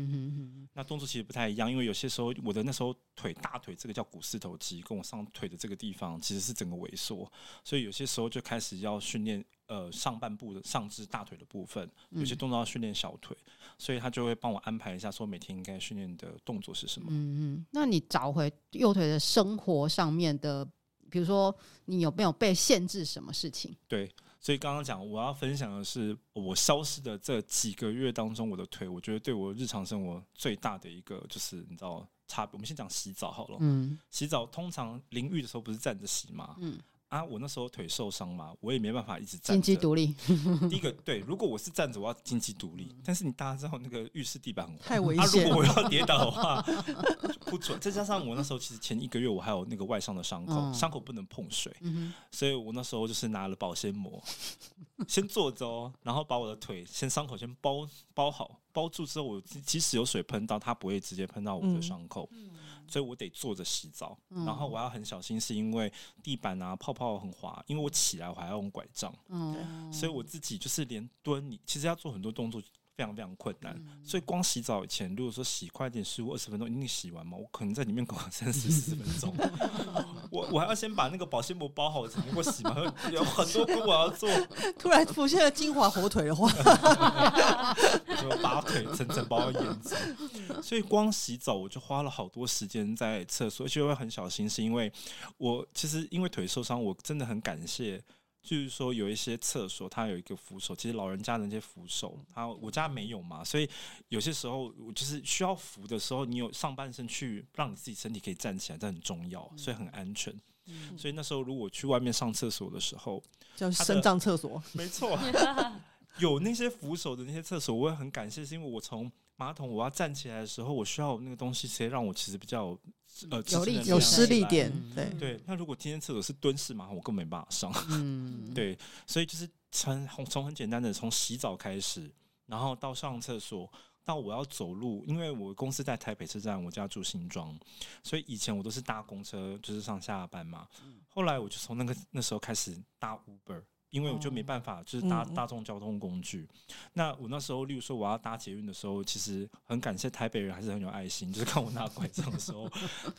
那动作其实不太一样，因为有些时候我的那时候腿大腿这个叫股四头肌，跟我上腿的这个地方其实是整个萎缩，所以有些时候就开始要训练。呃，上半部的上肢大腿的部分，有些动作要训练小腿，嗯、所以他就会帮我安排一下，说每天应该训练的动作是什么。嗯嗯，那你找回右腿的生活上面的，比如说你有没有被限制什么事情？对，所以刚刚讲我要分享的是我消失的这几个月当中，我的腿，我觉得对我日常生活最大的一个就是你知道差别。我们先讲洗澡好了，嗯，洗澡通常淋浴的时候不是站着洗吗？嗯。啊，我那时候腿受伤嘛，我也没办法一直站着。经济独立。第一个对，如果我是站着，我要经济独立。但是你大家知道那个浴室地板很，太危险。啊，如果我要 跌倒的话，不准。再加上我那时候其实前一个月我还有那个外伤的伤口，伤口不能碰水，所以我那时候就是拿了保鲜膜，先坐着哦，然后把我的腿先伤口先包包好，包住之后，我即使有水喷到，它不会直接喷到我的伤口。所以我得坐着洗澡，嗯、然后我要很小心，是因为地板啊泡泡很滑，因为我起来我还要用拐杖，嗯、所以我自己就是连蹲，你其实要做很多动作。非常非常困难，所以光洗澡以前，如果说洗快点，十五二十分钟一定洗完嘛？我可能在里面搞个 三四十分钟，我我还要先把那个保鲜膜包好才能够洗嘛，有很多工我要做。突然浮现了金华火腿的话，就把腿层层包眼子，所以光洗澡我就花了好多时间在厕所，而且我会很小心，是因为我其实因为腿受伤，我真的很感谢。就是说，有一些厕所它有一个扶手，其实老人家的那些扶手，啊我家没有嘛，所以有些时候我就是需要扶的时候，你有上半身去让你自己身体可以站起来，这很重要，所以很安全。嗯、所以那时候如果去外面上厕所的时候，叫肾脏厕所，没错，有那些扶手的那些厕所，我也很感谢，是因为我从马桶我要站起来的时候，我需要那个东西，直接让我其实比较。呃，有力有施力点，对对。那如果今天厕所是蹲式马桶，我根本没办法上。嗯，对。所以就是从从很简单的从洗澡开始，然后到上厕所，到我要走路，因为我公司在台北车站，我家住新庄，所以以前我都是搭公车，就是上下班嘛。后来我就从那个那时候开始搭 Uber。因为我就没办法，就是搭大众交通工具。嗯、那我那时候，例如说我要搭捷运的时候，其实很感谢台北人还是很有爱心，就是看我拿拐杖的时候，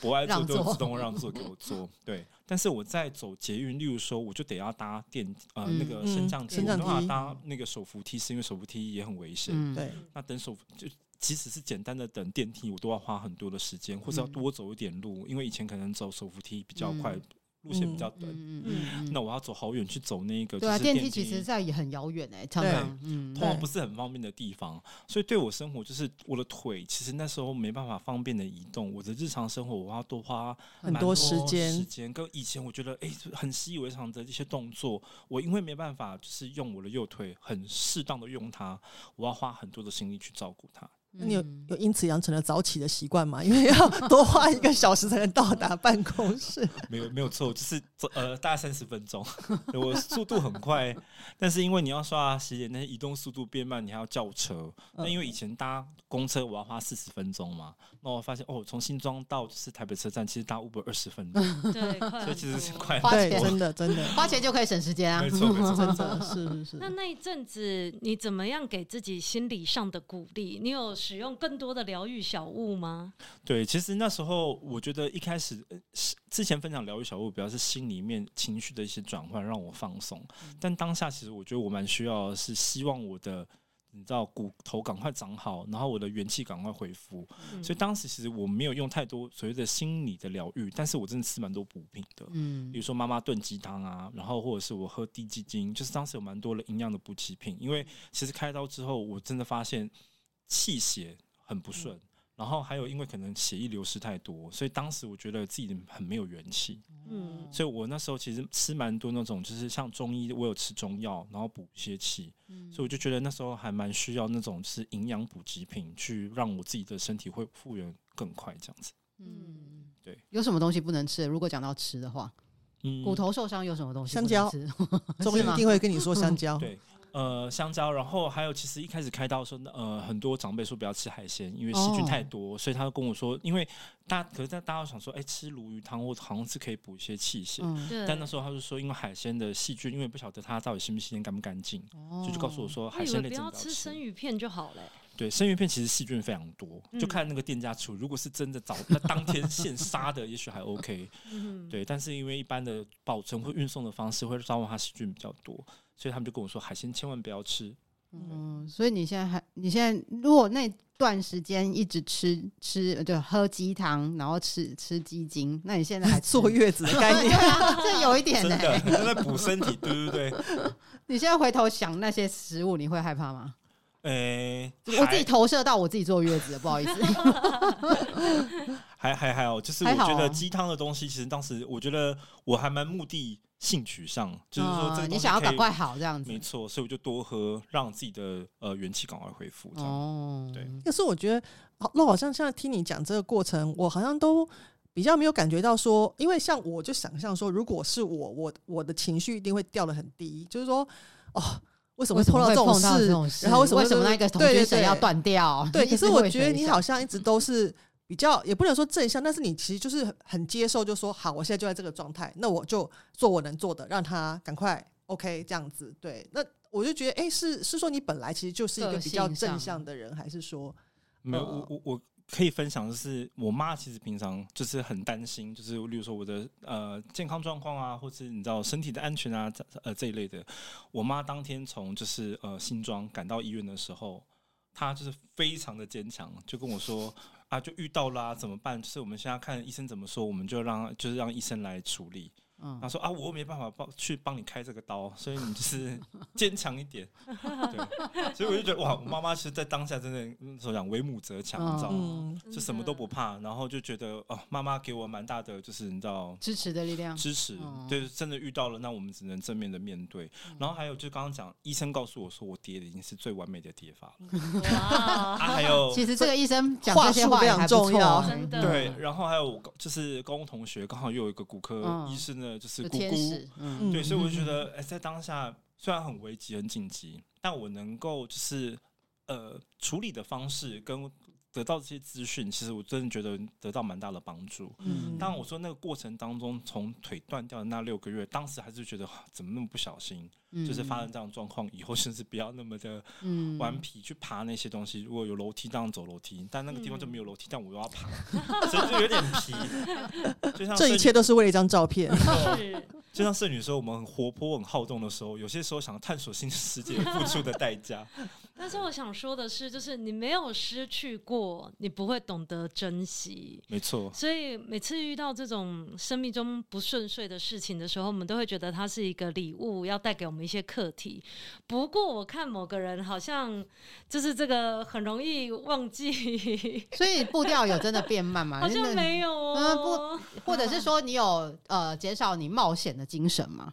不爱坐就自动让座给我坐。对，但是我在走捷运，例如说我就得要搭电呃、嗯、那个升降梯，嗯、我没办法搭那个手扶梯，是因为手扶梯也很危险。对、嗯，那等手就即使是简单的等电梯，我都要花很多的时间，或者要多走一点路，因为以前可能走手扶梯比较快。路线比较短，嗯嗯，那我要走好远去走那个，对啊，电梯其实在也很遥远哎，常常嗯，通常不是很方便的地方，所以对我生活就是我的腿其实那时候没办法方便的移动，我的日常生活我要多花很多时间，时间。跟以前我觉得哎很习以为常的一些动作，我因为没办法就是用我的右腿很适当的用它，我要花很多的心力去照顾它。那你有有因此养成了早起的习惯吗？因为要 多花一个小时才能到达办公室。没有没有错，就是呃大概三十分钟，我速度很快，但是因为你要刷牙洗脸，那些移动速度变慢，你还要叫车。那因为以前搭公车我要花四十分钟嘛，那我发现哦，从新庄到就是台北车站，其实搭 Uber 二十分钟，对，所以其实是快，花钱真的真的花钱就可以省时间啊，没错没错，真的是是是。那那一阵子你怎么样给自己心理上的鼓励？你有？使用更多的疗愈小物吗？对，其实那时候我觉得一开始之前分享疗愈小物，主要是心里面情绪的一些转换，让我放松。嗯、但当下其实我觉得我蛮需要的是希望我的你知道骨头赶快长好，然后我的元气赶快恢复。嗯、所以当时其实我没有用太多所谓的心理的疗愈，但是我真的吃蛮多补品的，嗯，比如说妈妈炖鸡汤啊，然后或者是我喝低鸡精，就是当时有蛮多的营养的补给品。因为其实开刀之后，我真的发现。气血很不顺，嗯、然后还有因为可能血液流失太多，所以当时我觉得自己很没有元气。嗯，所以我那时候其实吃蛮多那种，就是像中医，我有吃中药，然后补一些气。嗯，所以我就觉得那时候还蛮需要那种是营养补给品，去让我自己的身体会复原更快这样子。嗯，对。有什么东西不能吃？如果讲到吃的话，嗯，骨头受伤有什么东西？香蕉，中医一定会跟你说香蕉。对。呃，香蕉，然后还有，其实一开始开刀的时候，呃，很多长辈说不要吃海鲜，因为细菌太多，哦、所以他就跟我说，因为大，可是在大家想说，哎，吃鲈鱼汤或好像是可以补一些气血，嗯、但那时候他就说，因为海鲜的细菌，因为不晓得它到底新不新鲜、干不干净，哦、所以就告诉我说，海鲜类不要吃生鱼片就好了。对，生鱼片其实细菌非常多，就看那个店家处。如果是真的早那当天现杀的，也许还 OK。对，但是因为一般的保存或运送的方式会造成它细菌比较多。所以他们就跟我说，海鲜千万不要吃。嗯，所以你现在还，你现在如果那段时间一直吃吃，就喝鸡汤，然后吃吃鸡精，那你现在还坐月子的概念，这有一点呢、欸，真的在补身体，对不对？你现在回头想那些食物，你会害怕吗？诶、欸，我自己投射到我自己坐月子了，不好意思。还还还有，就是我觉得鸡汤的东西，其实当时我觉得我还蛮目的性取向，就是说你想要赶快好这样子，没错，所以我就多喝，让自己的呃元气赶快恢复。哦，对。可是我觉得，那好像现在听你讲这个过程，我好像都比较没有感觉到说，因为像我就想象说，如果是我，我我的情绪一定会掉得很低，就是说，哦。为什么会碰到这种事？然后为什么为什么那个同居绳要断掉？对，可是我 觉得你好像一直 都是比较，也不能说正向，但是你其实就是很接受，就说好，我现在就在这个状态，那我就做我能做的，让他赶快 OK 这样子。对，那我就觉得，哎，是是说你本来其实就是一个比较正向的人，还是说没有？我我我。可以分享的是，我妈其实平常就是很担心，就是例如说我的呃健康状况啊，或是你知道身体的安全啊，呃这一类的。我妈当天从就是呃新庄赶到医院的时候，她就是非常的坚强，就跟我说啊，就遇到啦，怎么办？就是我们现在看医生怎么说，我们就让就是让医生来处理。嗯、他说啊，我没办法帮去帮你开这个刀，所以你就是 坚强一点。对，所以我就觉得哇，我妈妈其实，在当下真的所讲为母则强，你知道吗？就什么都不怕，然后就觉得哦，妈妈给我蛮大的，就是你知道支持的力量，支持。对，真的遇到了，那我们只能正面的面对。然后还有就刚刚讲，医生告诉我说，我跌的已经是最完美的跌法了。啊，还有，其实这个医生讲这些话非常重要，真的。对，然后还有我就是高中同学，刚好又有一个骨科医生呢。就是姑姑，嗯、对，所以我就觉得，哎、欸，在当下虽然很危急、很紧急，但我能够就是呃处理的方式跟得到这些资讯，其实我真的觉得得到蛮大的帮助。嗯，当然我说那个过程当中，从腿断掉的那六个月，当时还是觉得怎么那么不小心。就是发生这样状况以后，甚至不要那么的顽皮去爬那些东西。如果有楼梯，当然走楼梯，但那个地方就没有楼梯，但我又要爬，所以就有点皮。就像这一切都是为了一张照片。就像圣女说，我们很活泼、很好动的时候，有些时候想探索新世界付出的代价。但是我想说的是，就是你没有失去过，你不会懂得珍惜。没错。所以每次遇到这种生命中不顺遂的事情的时候，我们都会觉得它是一个礼物，要带给我们一些课题。不过我看某个人好像就是这个很容易忘记，所以步调有真的变慢吗？好像没有哦。嗯，不，或者是说你有呃减少你冒险的精神吗？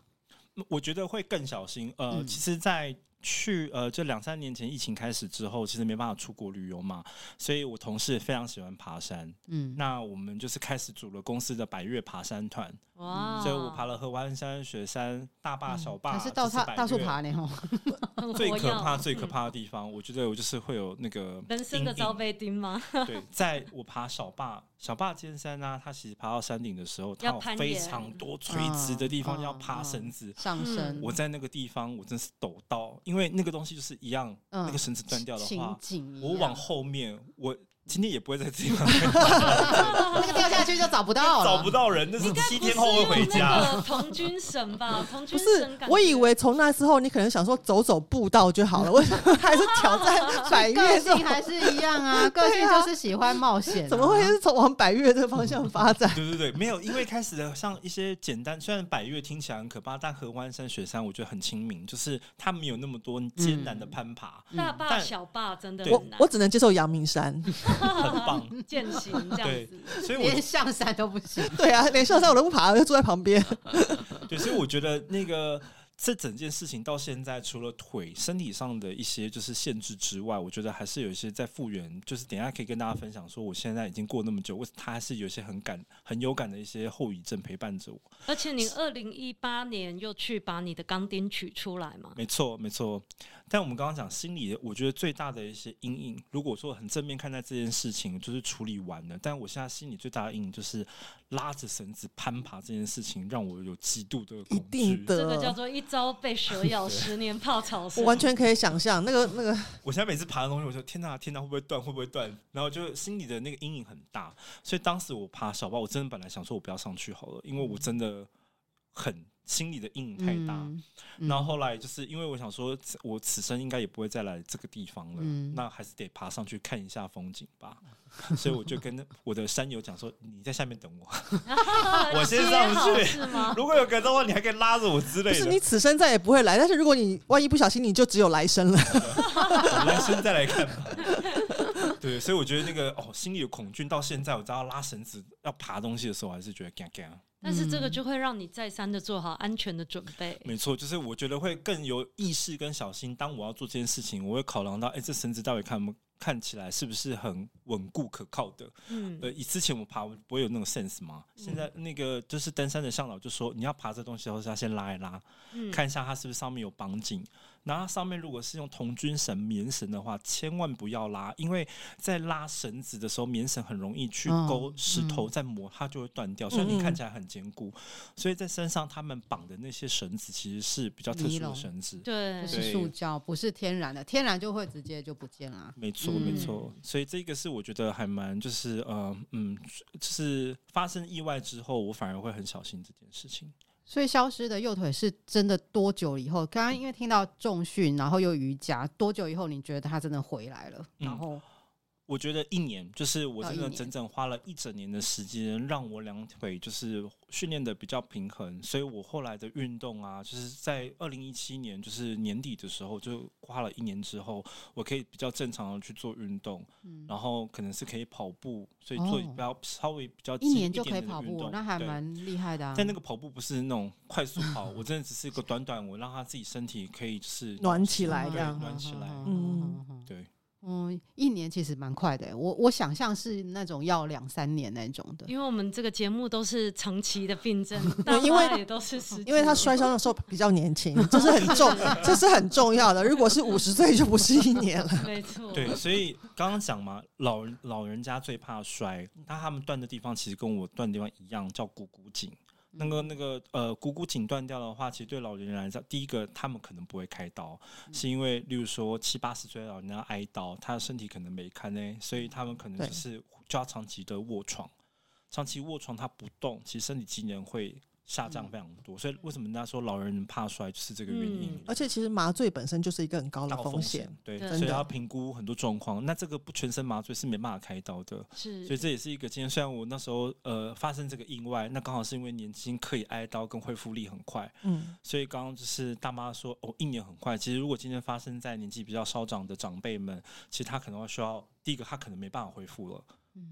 我觉得会更小心。呃，嗯、其实，在去呃，这两三年前疫情开始之后，其实没办法出国旅游嘛，所以我同事非常喜欢爬山，嗯，那我们就是开始组了公司的百越爬山团，哇，所以我爬了合欢山、雪山、大坝、小坝，还是到大树爬呢？最可怕、最可怕的地方，我觉得我就是会有那个人生的招杯钉吗？对，在我爬小坝、小坝尖山呢，它其实爬到山顶的时候，它有非常多垂直的地方要爬绳子上升。我在那个地方，我真是抖到，因为那个东西就是一样，那个绳子断掉的话，我往后面我。今天也不会在这地方，那个掉下去就找不到了，找不到人，那是七天后会回家。童军绳吧，童军绳。不是，我以为从那之后你可能想说走走步道就好了，为什么还是挑战百岳？个性还是一样啊，个性就是喜欢冒险、啊，怎么会是从往百岳这个方向发展？对对对，没有，因为开始的像一些简单，虽然百岳听起来很可怕，但合欢山、雪山我觉得很亲民，就是它没有那么多艰难的攀爬。嗯、大坝、小坝真的我我只能接受阳明山。很棒，践行这样子，所以我连象山都不行。对啊，连象山我都不爬，就坐在旁边。对，所以我觉得那个。这整件事情到现在，除了腿身体上的一些就是限制之外，我觉得还是有一些在复原。就是等一下可以跟大家分享说，我现在已经过那么久，为他还是有一些很感很有感的一些后遗症陪伴着我。而且你二零一八年又去把你的钢钉取出来嘛？没错，没错。但我们刚刚讲心里，我觉得最大的一些阴影，如果说很正面看待这件事情，就是处理完了。但我现在心里最大的阴影就是拉着绳子攀爬这件事情，让我有极度的恐惧。这个叫做一朝被蛇咬，十年怕草绳。我完全可以想象那个那个。我现在每次爬的东西，我说天哪，天哪，会不会断？会不会断？然后就心里的那个阴影很大。所以当时我爬小坝，我真的本来想说我不要上去好了，因为我真的很。心里的阴影太大，嗯嗯、然后后来就是因为我想说，我此生应该也不会再来这个地方了，嗯、那还是得爬上去看一下风景吧。嗯、所以我就跟我的山友讲说：“你在下面等我，我先上去。如果有感动的话，你还可以拉着我之类的。”是你此生再也不会来，但是如果你万一不小心，你就只有来生了，来生再来看吧。对，所以我觉得那个哦，心里有恐惧，到现在我知道拉绳子要爬东西的时候，还是觉得嘎嘎。但是这个就会让你再三的做好安全的准备。没错，就是我觉得会更有意识跟小心。当我要做这件事情，我会考量到，哎，这绳子到底看不看起来是不是很稳固可靠的？嗯，呃，以之前我爬我不会有那种 sense 吗？嗯、现在那个就是登山的向导就说，你要爬这东西的时候，是要先拉一拉，嗯、看一下它是不是上面有绑紧。然后上面如果是用童军绳、棉绳的话，千万不要拉，因为在拉绳子的时候，棉绳很容易去勾石头，再磨它就会断掉。所以你看起来很坚固，所以在身上他们绑的那些绳子其实是比较特殊的绳子，对，不是塑胶，不是天然的，天然就会直接就不见了。没错，没错。所以这个是我觉得还蛮就是呃嗯，就是发生意外之后，我反而会很小心这件事情。所以消失的右腿是真的多久以后？刚刚因为听到重训，然后又瑜伽，多久以后你觉得他真的回来了？然后。我觉得一年，就是我真的整整花了一整年的时间，让我两腿就是训练的比较平衡，所以我后来的运动啊，就是在二零一七年就是年底的时候，就花了一年之后，我可以比较正常的去做运动，嗯、然后可能是可以跑步，所以做比较稍微比较一年就可以跑步，那还蛮厉害的啊。但那个跑步不是那种快速跑，我真的只是一个 短短，我让他自己身体可以就是暖起来，这样暖起来，嗯，对。嗯，一年其实蛮快的。我我想象是那种要两三年那种的，因为我们这个节目都是长期的病症，因为也都是因为他摔伤的时候比较年轻，这是很重，这是很重要的。如果是五十岁，就不是一年了。没错，对，所以刚刚讲嘛，老人老人家最怕摔，那他们断的地方其实跟我断的地方一样，叫股骨颈。那个那个呃，股骨颈断掉的话，其实对老年人来讲，第一个他们可能不会开刀，嗯、是因为例如说七八十岁的老人家挨刀，他的身体可能没看呢，所以他们可能就是就要长期的卧床，长期卧床他不动，其实身体机能会下降非常多，所以为什么人家说老人怕摔就是这个原因。嗯、而且其实麻醉本身就是一个很高的风险，对，所以要评估很多状况。那这个不全身麻醉是没办法开刀的，是，所以这也是一个经验。虽然我那时候呃发生这个意外，那刚好是因为年轻可以挨刀跟恢复力很快，嗯，所以刚刚就是大妈说哦一年很快，其实如果今天发生在年纪比较稍长的长辈们，其实他可能会需要第一个他可能没办法恢复了。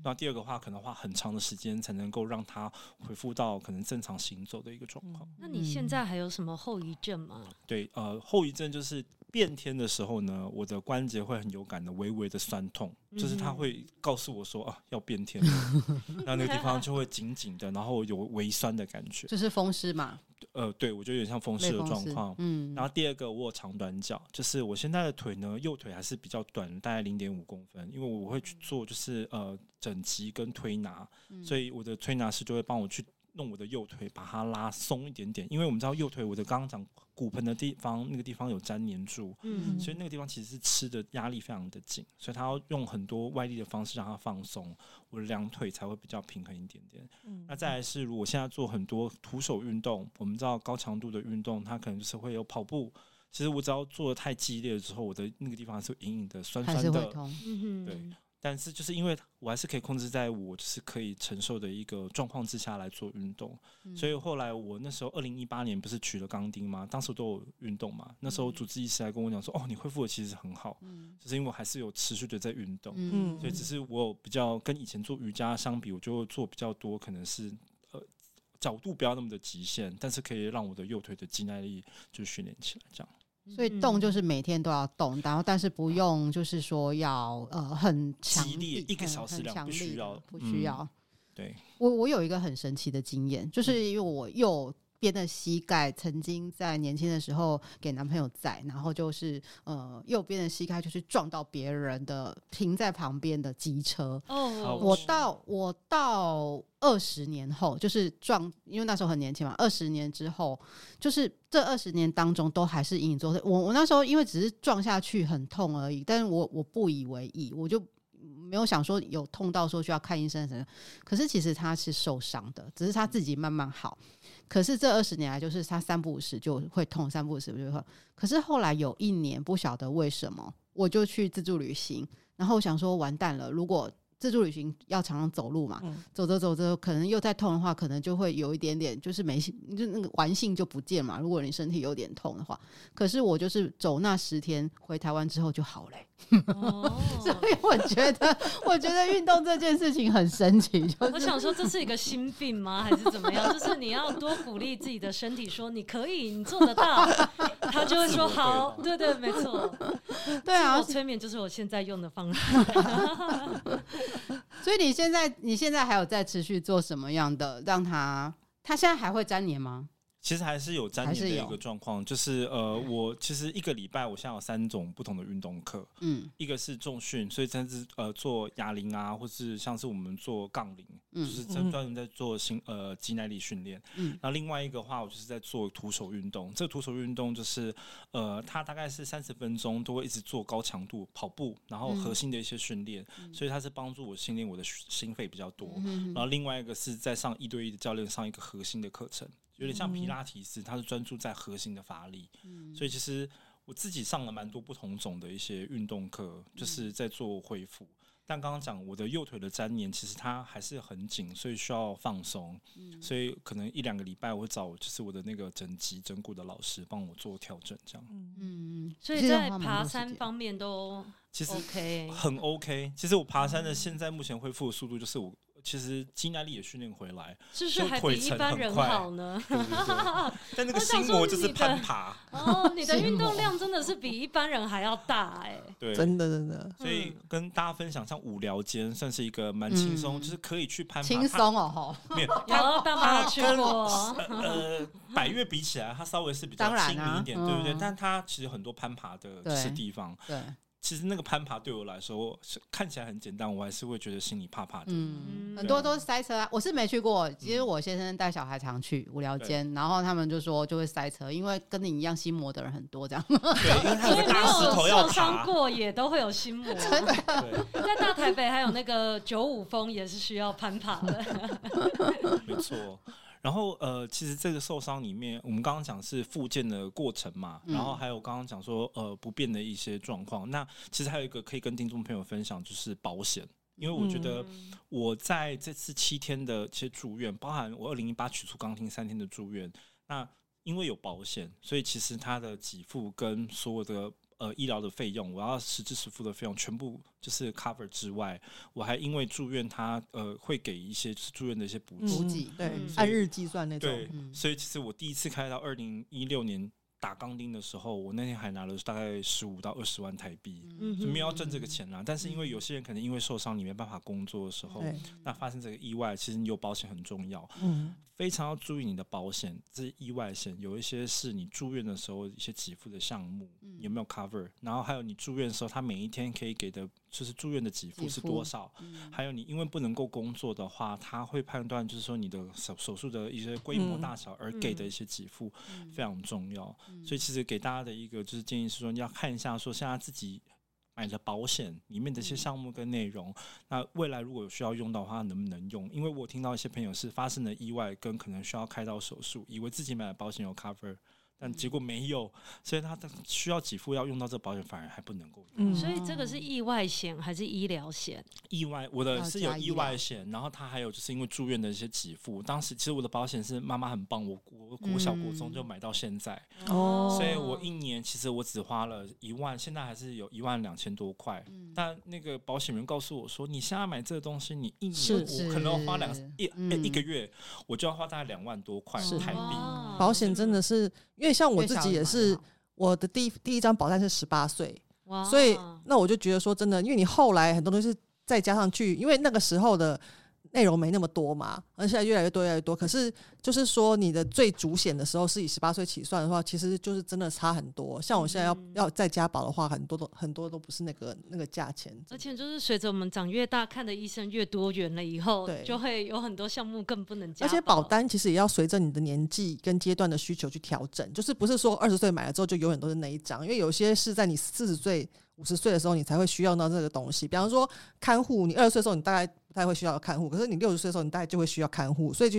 那第二个话，可能花很长的时间才能够让他恢复到可能正常行走的一个状况。那你现在还有什么后遗症吗？对，呃，后遗症就是变天的时候呢，我的关节会很有感的，微微的酸痛，就是他会告诉我说啊要变天了，那那个地方就会紧紧的，然后有微酸的感觉，就是风湿嘛。呃，对，我觉得有点像风湿的状况。嗯，然后第二个，我有长短脚，就是我现在的腿呢，右腿还是比较短，大概零点五公分，因为我会去做就是呃整脊跟推拿，嗯、所以我的推拿师就会帮我去。弄我的右腿，把它拉松一点点，因为我们知道右腿，我的刚刚讲骨盆的地方，那个地方有粘黏住，嗯，所以那个地方其实是吃的压力非常的紧，所以他要用很多外力的方式让它放松，我的两腿才会比较平衡一点点。嗯，那再来是，如果现在做很多徒手运动，我们知道高强度的运动，它可能就是会有跑步，其实我只要做的太激烈的时候，我的那个地方是隐隐的酸酸的，对。但是就是因为我还是可以控制在我就是可以承受的一个状况之下来做运动，嗯、所以后来我那时候二零一八年不是取了钢钉吗？当时都有运动嘛。那时候主治医师还跟我讲说：“哦，你恢复的其实很好，嗯、就是因为我还是有持续的在运动，嗯、所以只是我比较跟以前做瑜伽相比，我就做比较多，可能是呃角度不要那么的极限，但是可以让我的右腿的肌耐力就训练起来这样。”所以动就是每天都要动，然后但是不用就是说要呃很强烈，一个小时两不需要，不需要。嗯、对，我我有一个很神奇的经验，就是因为我右边的膝盖曾经在年轻的时候给男朋友载，然后就是呃右边的膝盖就是撞到别人的停在旁边的机车。哦，我到我到二十年后，就是撞，因为那时候很年轻嘛。二十年之后，就是这二十年当中都还是隐隐作痛。我我那时候因为只是撞下去很痛而已，但是我我不以为意，我就没有想说有痛到说需要看医生什么。可是其实他是受伤的，只是他自己慢慢好。可是这二十年来，就是他三不五时就会痛，三不五时就会。可是后来有一年，不晓得为什么，我就去自助旅行，然后想说完蛋了，如果自助旅行要常常走路嘛，嗯、走着走着可能又在痛的话，可能就会有一点点就是没性，就那个玩性就不见嘛。如果你身体有点痛的话，可是我就是走那十天回台湾之后就好嘞、欸。哦，所以我觉得，我觉得运动这件事情很神奇。就是、我想说，这是一个心病吗？还是怎么样？就是你要多鼓励自己的身体，说你可以，你做得到，他就会说好。对对，没错。对啊，催眠就是我现在用的方式。所以你现在，你现在还有在持续做什么样的？让他，他现在还会粘黏吗？其实还是有粘黏的一个状况，就是呃，我其实一个礼拜我现在有三种不同的运动课，嗯，一个是重训，所以甚至呃做哑铃啊，或是像是我们做杠铃，嗯、就是专专门在做心呃肌耐力训练，嗯，那另外一个话我就是在做徒手运动，这个徒手运动就是呃，它大概是三十分钟都会一直做高强度跑步，然后核心的一些训练，嗯、所以它是帮助我训练我的心肺比较多，嗯、然后另外一个是在上一对一的教练上一个核心的课程。有点像皮拉提斯，它是专注在核心的发力，嗯、所以其实我自己上了蛮多不同种的一些运动课，就是在做恢复。嗯、但刚刚讲我的右腿的粘连，其实它还是很紧，所以需要放松。嗯、所以可能一两个礼拜我会找就是我的那个整脊整骨的老师帮我做调整，这样。嗯嗯，所以在爬山方面都其实 OK，很 OK。其实我爬山的现在目前恢复的速度就是我。其实肌耐力也训练回来，是不是还比一般人好呢？对对对，但那个心魔就是攀爬。哦，你的运动量真的是比一般人还要大哎、欸！对，真的真的。所以跟大家分享，像五寮间算是一个蛮轻松，嗯、就是可以去攀爬。轻松哦，没有，有大妈去过。呃，百越比起来，它稍微是比较轻盈一点，啊、对不对？嗯、但它其实很多攀爬的就是地方。对。对其实那个攀爬对我来说是看起来很简单，我还是会觉得心里怕怕的。嗯，很多都是塞车啊，我是没去过。其实我先生带小孩常去无聊间，然后他们就说就会塞车，因为跟你一样心魔的人很多，这样。对，因为他有大石头要爬。受伤过也都会有心魔。真的。在大台北还有那个九五峰也是需要攀爬的。没错。然后呃，其实这个受伤里面，我们刚刚讲是复健的过程嘛，然后还有刚刚讲说呃不变的一些状况。那其实还有一个可以跟听众朋友分享，就是保险。因为我觉得我在这次七天的一些住院，包含我二零一八取出钢钉三天的住院，那因为有保险，所以其实它的给付跟所有的呃医疗的费用，我要实支实付的费用全部就是 cover 之外，我还因为住院，他呃会给一些就是住院的一些补给，对，按日计算那种。对，所以其实我第一次开到二零一六年。打钢钉的时候，我那天还拿了大概十五到二十万台币，嗯，没有要挣这个钱啦。但是因为有些人可能因为受伤，你没办法工作的时候，那发生这个意外，其实你有保险很重要，嗯，非常要注意你的保险，这是意外险，有一些是你住院的时候一些给付的项目，有没有 cover？然后还有你住院的时候，他每一天可以给的，就是住院的给付是多少？还有你因为不能够工作的话，他会判断就是说你的手手术的一些规模大小而给的一些给付非常重要。所以其实给大家的一个就是建议是说，你要看一下说现在自己买的保险里面的一些项目跟内容，那未来如果有需要用到的话，能不能用？因为我听到一些朋友是发生了意外跟可能需要开刀手术，以为自己买的保险有 cover。但结果没有，所以他的需要给付要用到这个保险，反而还不能够。嗯，所以这个是意外险还是医疗险？意外，我的是有意外险，然后他还有就是因为住院的一些给付。当时其实我的保险是妈妈很棒，我我国小国中就买到现在哦，所以我一年其实我只花了一万，现在还是有一万两千多块。但那个保险员告诉我说，你现在买这个东西，你一年我可能要花两一一个月，我就要花大概两万多块台币。保险真的是。因为像我自己也是，我的第一第一张保单是十八岁，所以那我就觉得说真的，因为你后来很多东西再加上去，因为那个时候的。内容没那么多嘛，而现在越来越多越来越多。可是就是说，你的最主险的时候是以十八岁起算的话，其实就是真的差很多。像我现在要、嗯、要再加保的话，很多都很多都不是那个那个价钱。而且就是随着我们长越大，看的医生越多元了以后，对，就会有很多项目更不能加。而且保单其实也要随着你的年纪跟阶段的需求去调整，就是不是说二十岁买了之后就永远都是那一张，因为有些是在你四十岁、五十岁的时候你才会需要到这个东西。比方说看护，你二十岁的时候你大概。不太会需要看护，可是你六十岁的时候，你大概就会需要看护，所以就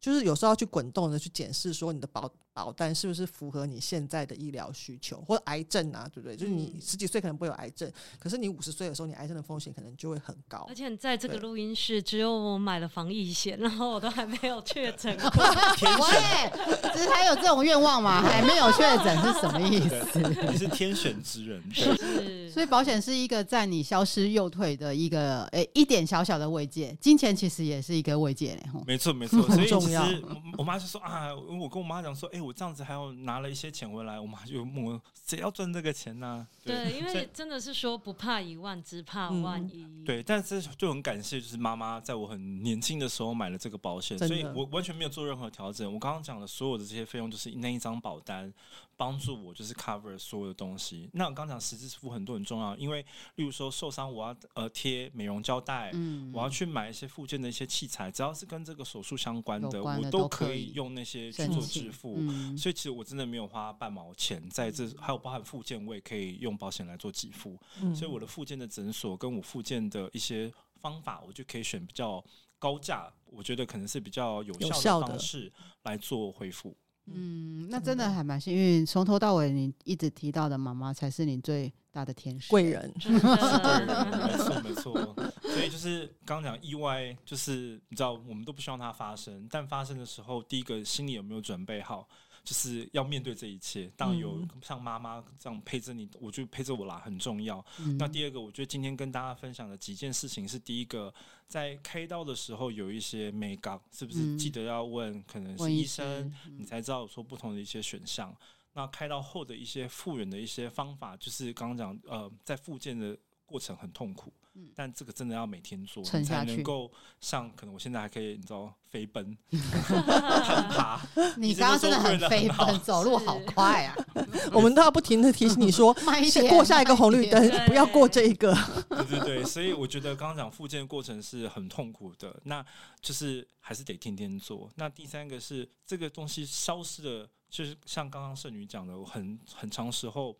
就是有时候要去滚动的去检视，说你的保保单是不是符合你现在的医疗需求，或者癌症啊，对不对？就是你十几岁可能不会有癌症，可是你五十岁的时候，你癌症的风险可能就会很高。而且在这个录音室，只有我买了防疫险，然后我都还没有确诊过。喂，只是还有这种愿望吗？还没有确诊是什么意思？你是天选之人，是。所以保险是一个在你消失右腿的一个诶、欸、一点小小的慰藉，金钱其实也是一个慰藉嘞。没错没错，所以其实我妈就说啊，我跟我妈讲说，哎、欸，我这样子还要拿了一些钱回来，我妈就问我谁要赚这个钱呢、啊？对，因为真的是说不怕一万，只怕万一。嗯、对，但是就很感谢，就是妈妈在我很年轻的时候买了这个保险，所以我完全没有做任何调整。我刚刚讲的所有的这些费用，就是那一张保单。帮助我就是 cover 所有的东西。那我刚讲实支付很多很重要，因为例如说受伤，我要呃贴美容胶带，嗯，我要去买一些附件的一些器材，只要是跟这个手术相关的，关的我都可以用那些去做支付。嗯、所以其实我真的没有花半毛钱在这，还有包含附件，我也可以用保险来做给付。嗯、所以我的附件的诊所跟我附件的一些方法，我就可以选比较高价，我觉得可能是比较有效的方式来做恢复。嗯，那真的还蛮幸运，从头到尾你一直提到的妈妈才是你最大的天使贵人，是 没错没错。所以就是刚刚讲意外，就是你知道我们都不希望它发生，但发生的时候，第一个心里有没有准备好？就是要面对这一切，当然有像妈妈这样陪着你，我就陪着我啦，很重要。嗯、那第二个，我觉得今天跟大家分享的几件事情是：第一个，在开刀的时候有一些美感，是不是记得要问，可能是医生，你才知道说不同的一些选项。那开刀后的一些复原的一些方法，就是刚刚讲，呃，在复健的过程很痛苦。但这个真的要每天做，才能够像可能我现在还可以，你知道飞奔、攀爬。你刚刚真的很飞奔，走路好快啊！我们都要不停的提醒你说，先过下一个红绿灯，不要过这一个。对对对，所以我觉得刚刚讲复健的过程是很痛苦的，那就是还是得天天做。那第三个是这个东西消失的，就是像刚刚圣女讲的，很很长时候。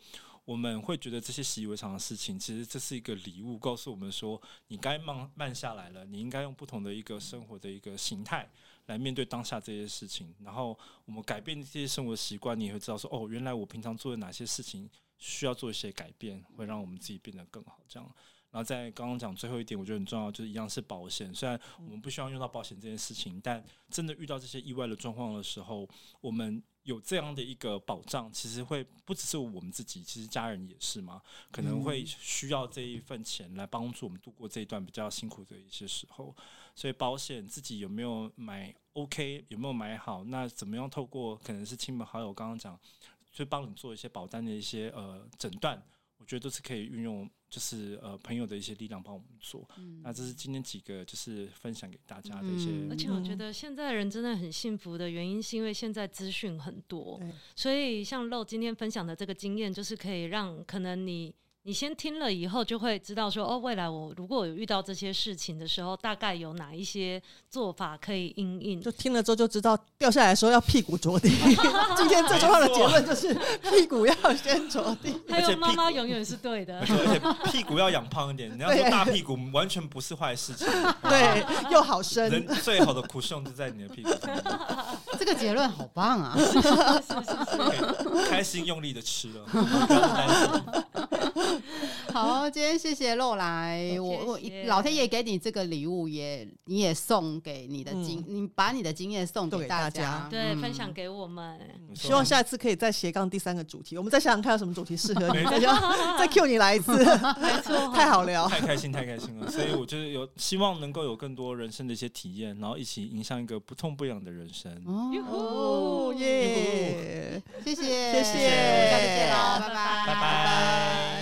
我们会觉得这些习以为常的事情，其实这是一个礼物，告诉我们说，你该慢慢下来了，你应该用不同的一个生活的一个形态来面对当下这些事情。然后我们改变这些生活习惯，你也会知道说，哦，原来我平常做的哪些事情需要做一些改变，会让我们自己变得更好。这样。然后在刚刚讲最后一点，我觉得很重要，就是一样是保险。虽然我们不希望用到保险这件事情，但真的遇到这些意外的状况的时候，我们有这样的一个保障，其实会不只是我们自己，其实家人也是嘛，可能会需要这一份钱来帮助我们度过这一段比较辛苦的一些时候。所以保险自己有没有买 OK，有没有买好？那怎么样透过可能是亲朋好友刚刚讲，去帮你做一些保单的一些呃诊断，我觉得都是可以运用。就是呃朋友的一些力量帮我们做，嗯、那这是今天几个就是分享给大家的一些。而且我觉得现在人真的很幸福的原因，是因为现在资讯很多，所以像露今天分享的这个经验，就是可以让可能你。你先听了以后，就会知道说哦，未来我如果有遇到这些事情的时候，大概有哪一些做法可以应应。就听了之后就知道，掉下来的时候要屁股着地。今天最重要的结论就是屁股要先着地。还有妈妈永远是对的，而且屁股要养胖一点。你要说大屁股完全不是坏事情，对，又好生。人最好的 cushion 就在你的屁股上。这个结论好棒啊！是是是是开心用力的吃了，不要担心。好，今天谢谢露来，我我老天爷给你这个礼物也，也你也送给你的经，嗯、你把你的经验送给大家，对，分享给我们。希望下次可以再斜杠第三个主题，我们再想想看有什么主题适合你，再 再 Q 你来一次，没错，太好聊，太开心，太开心了。所以我觉得有希望能够有更多人生的一些体验，然后一起迎向一个不痛不痒的人生。哦。耶，谢谢，谢谢，下次见喽，拜拜，拜拜。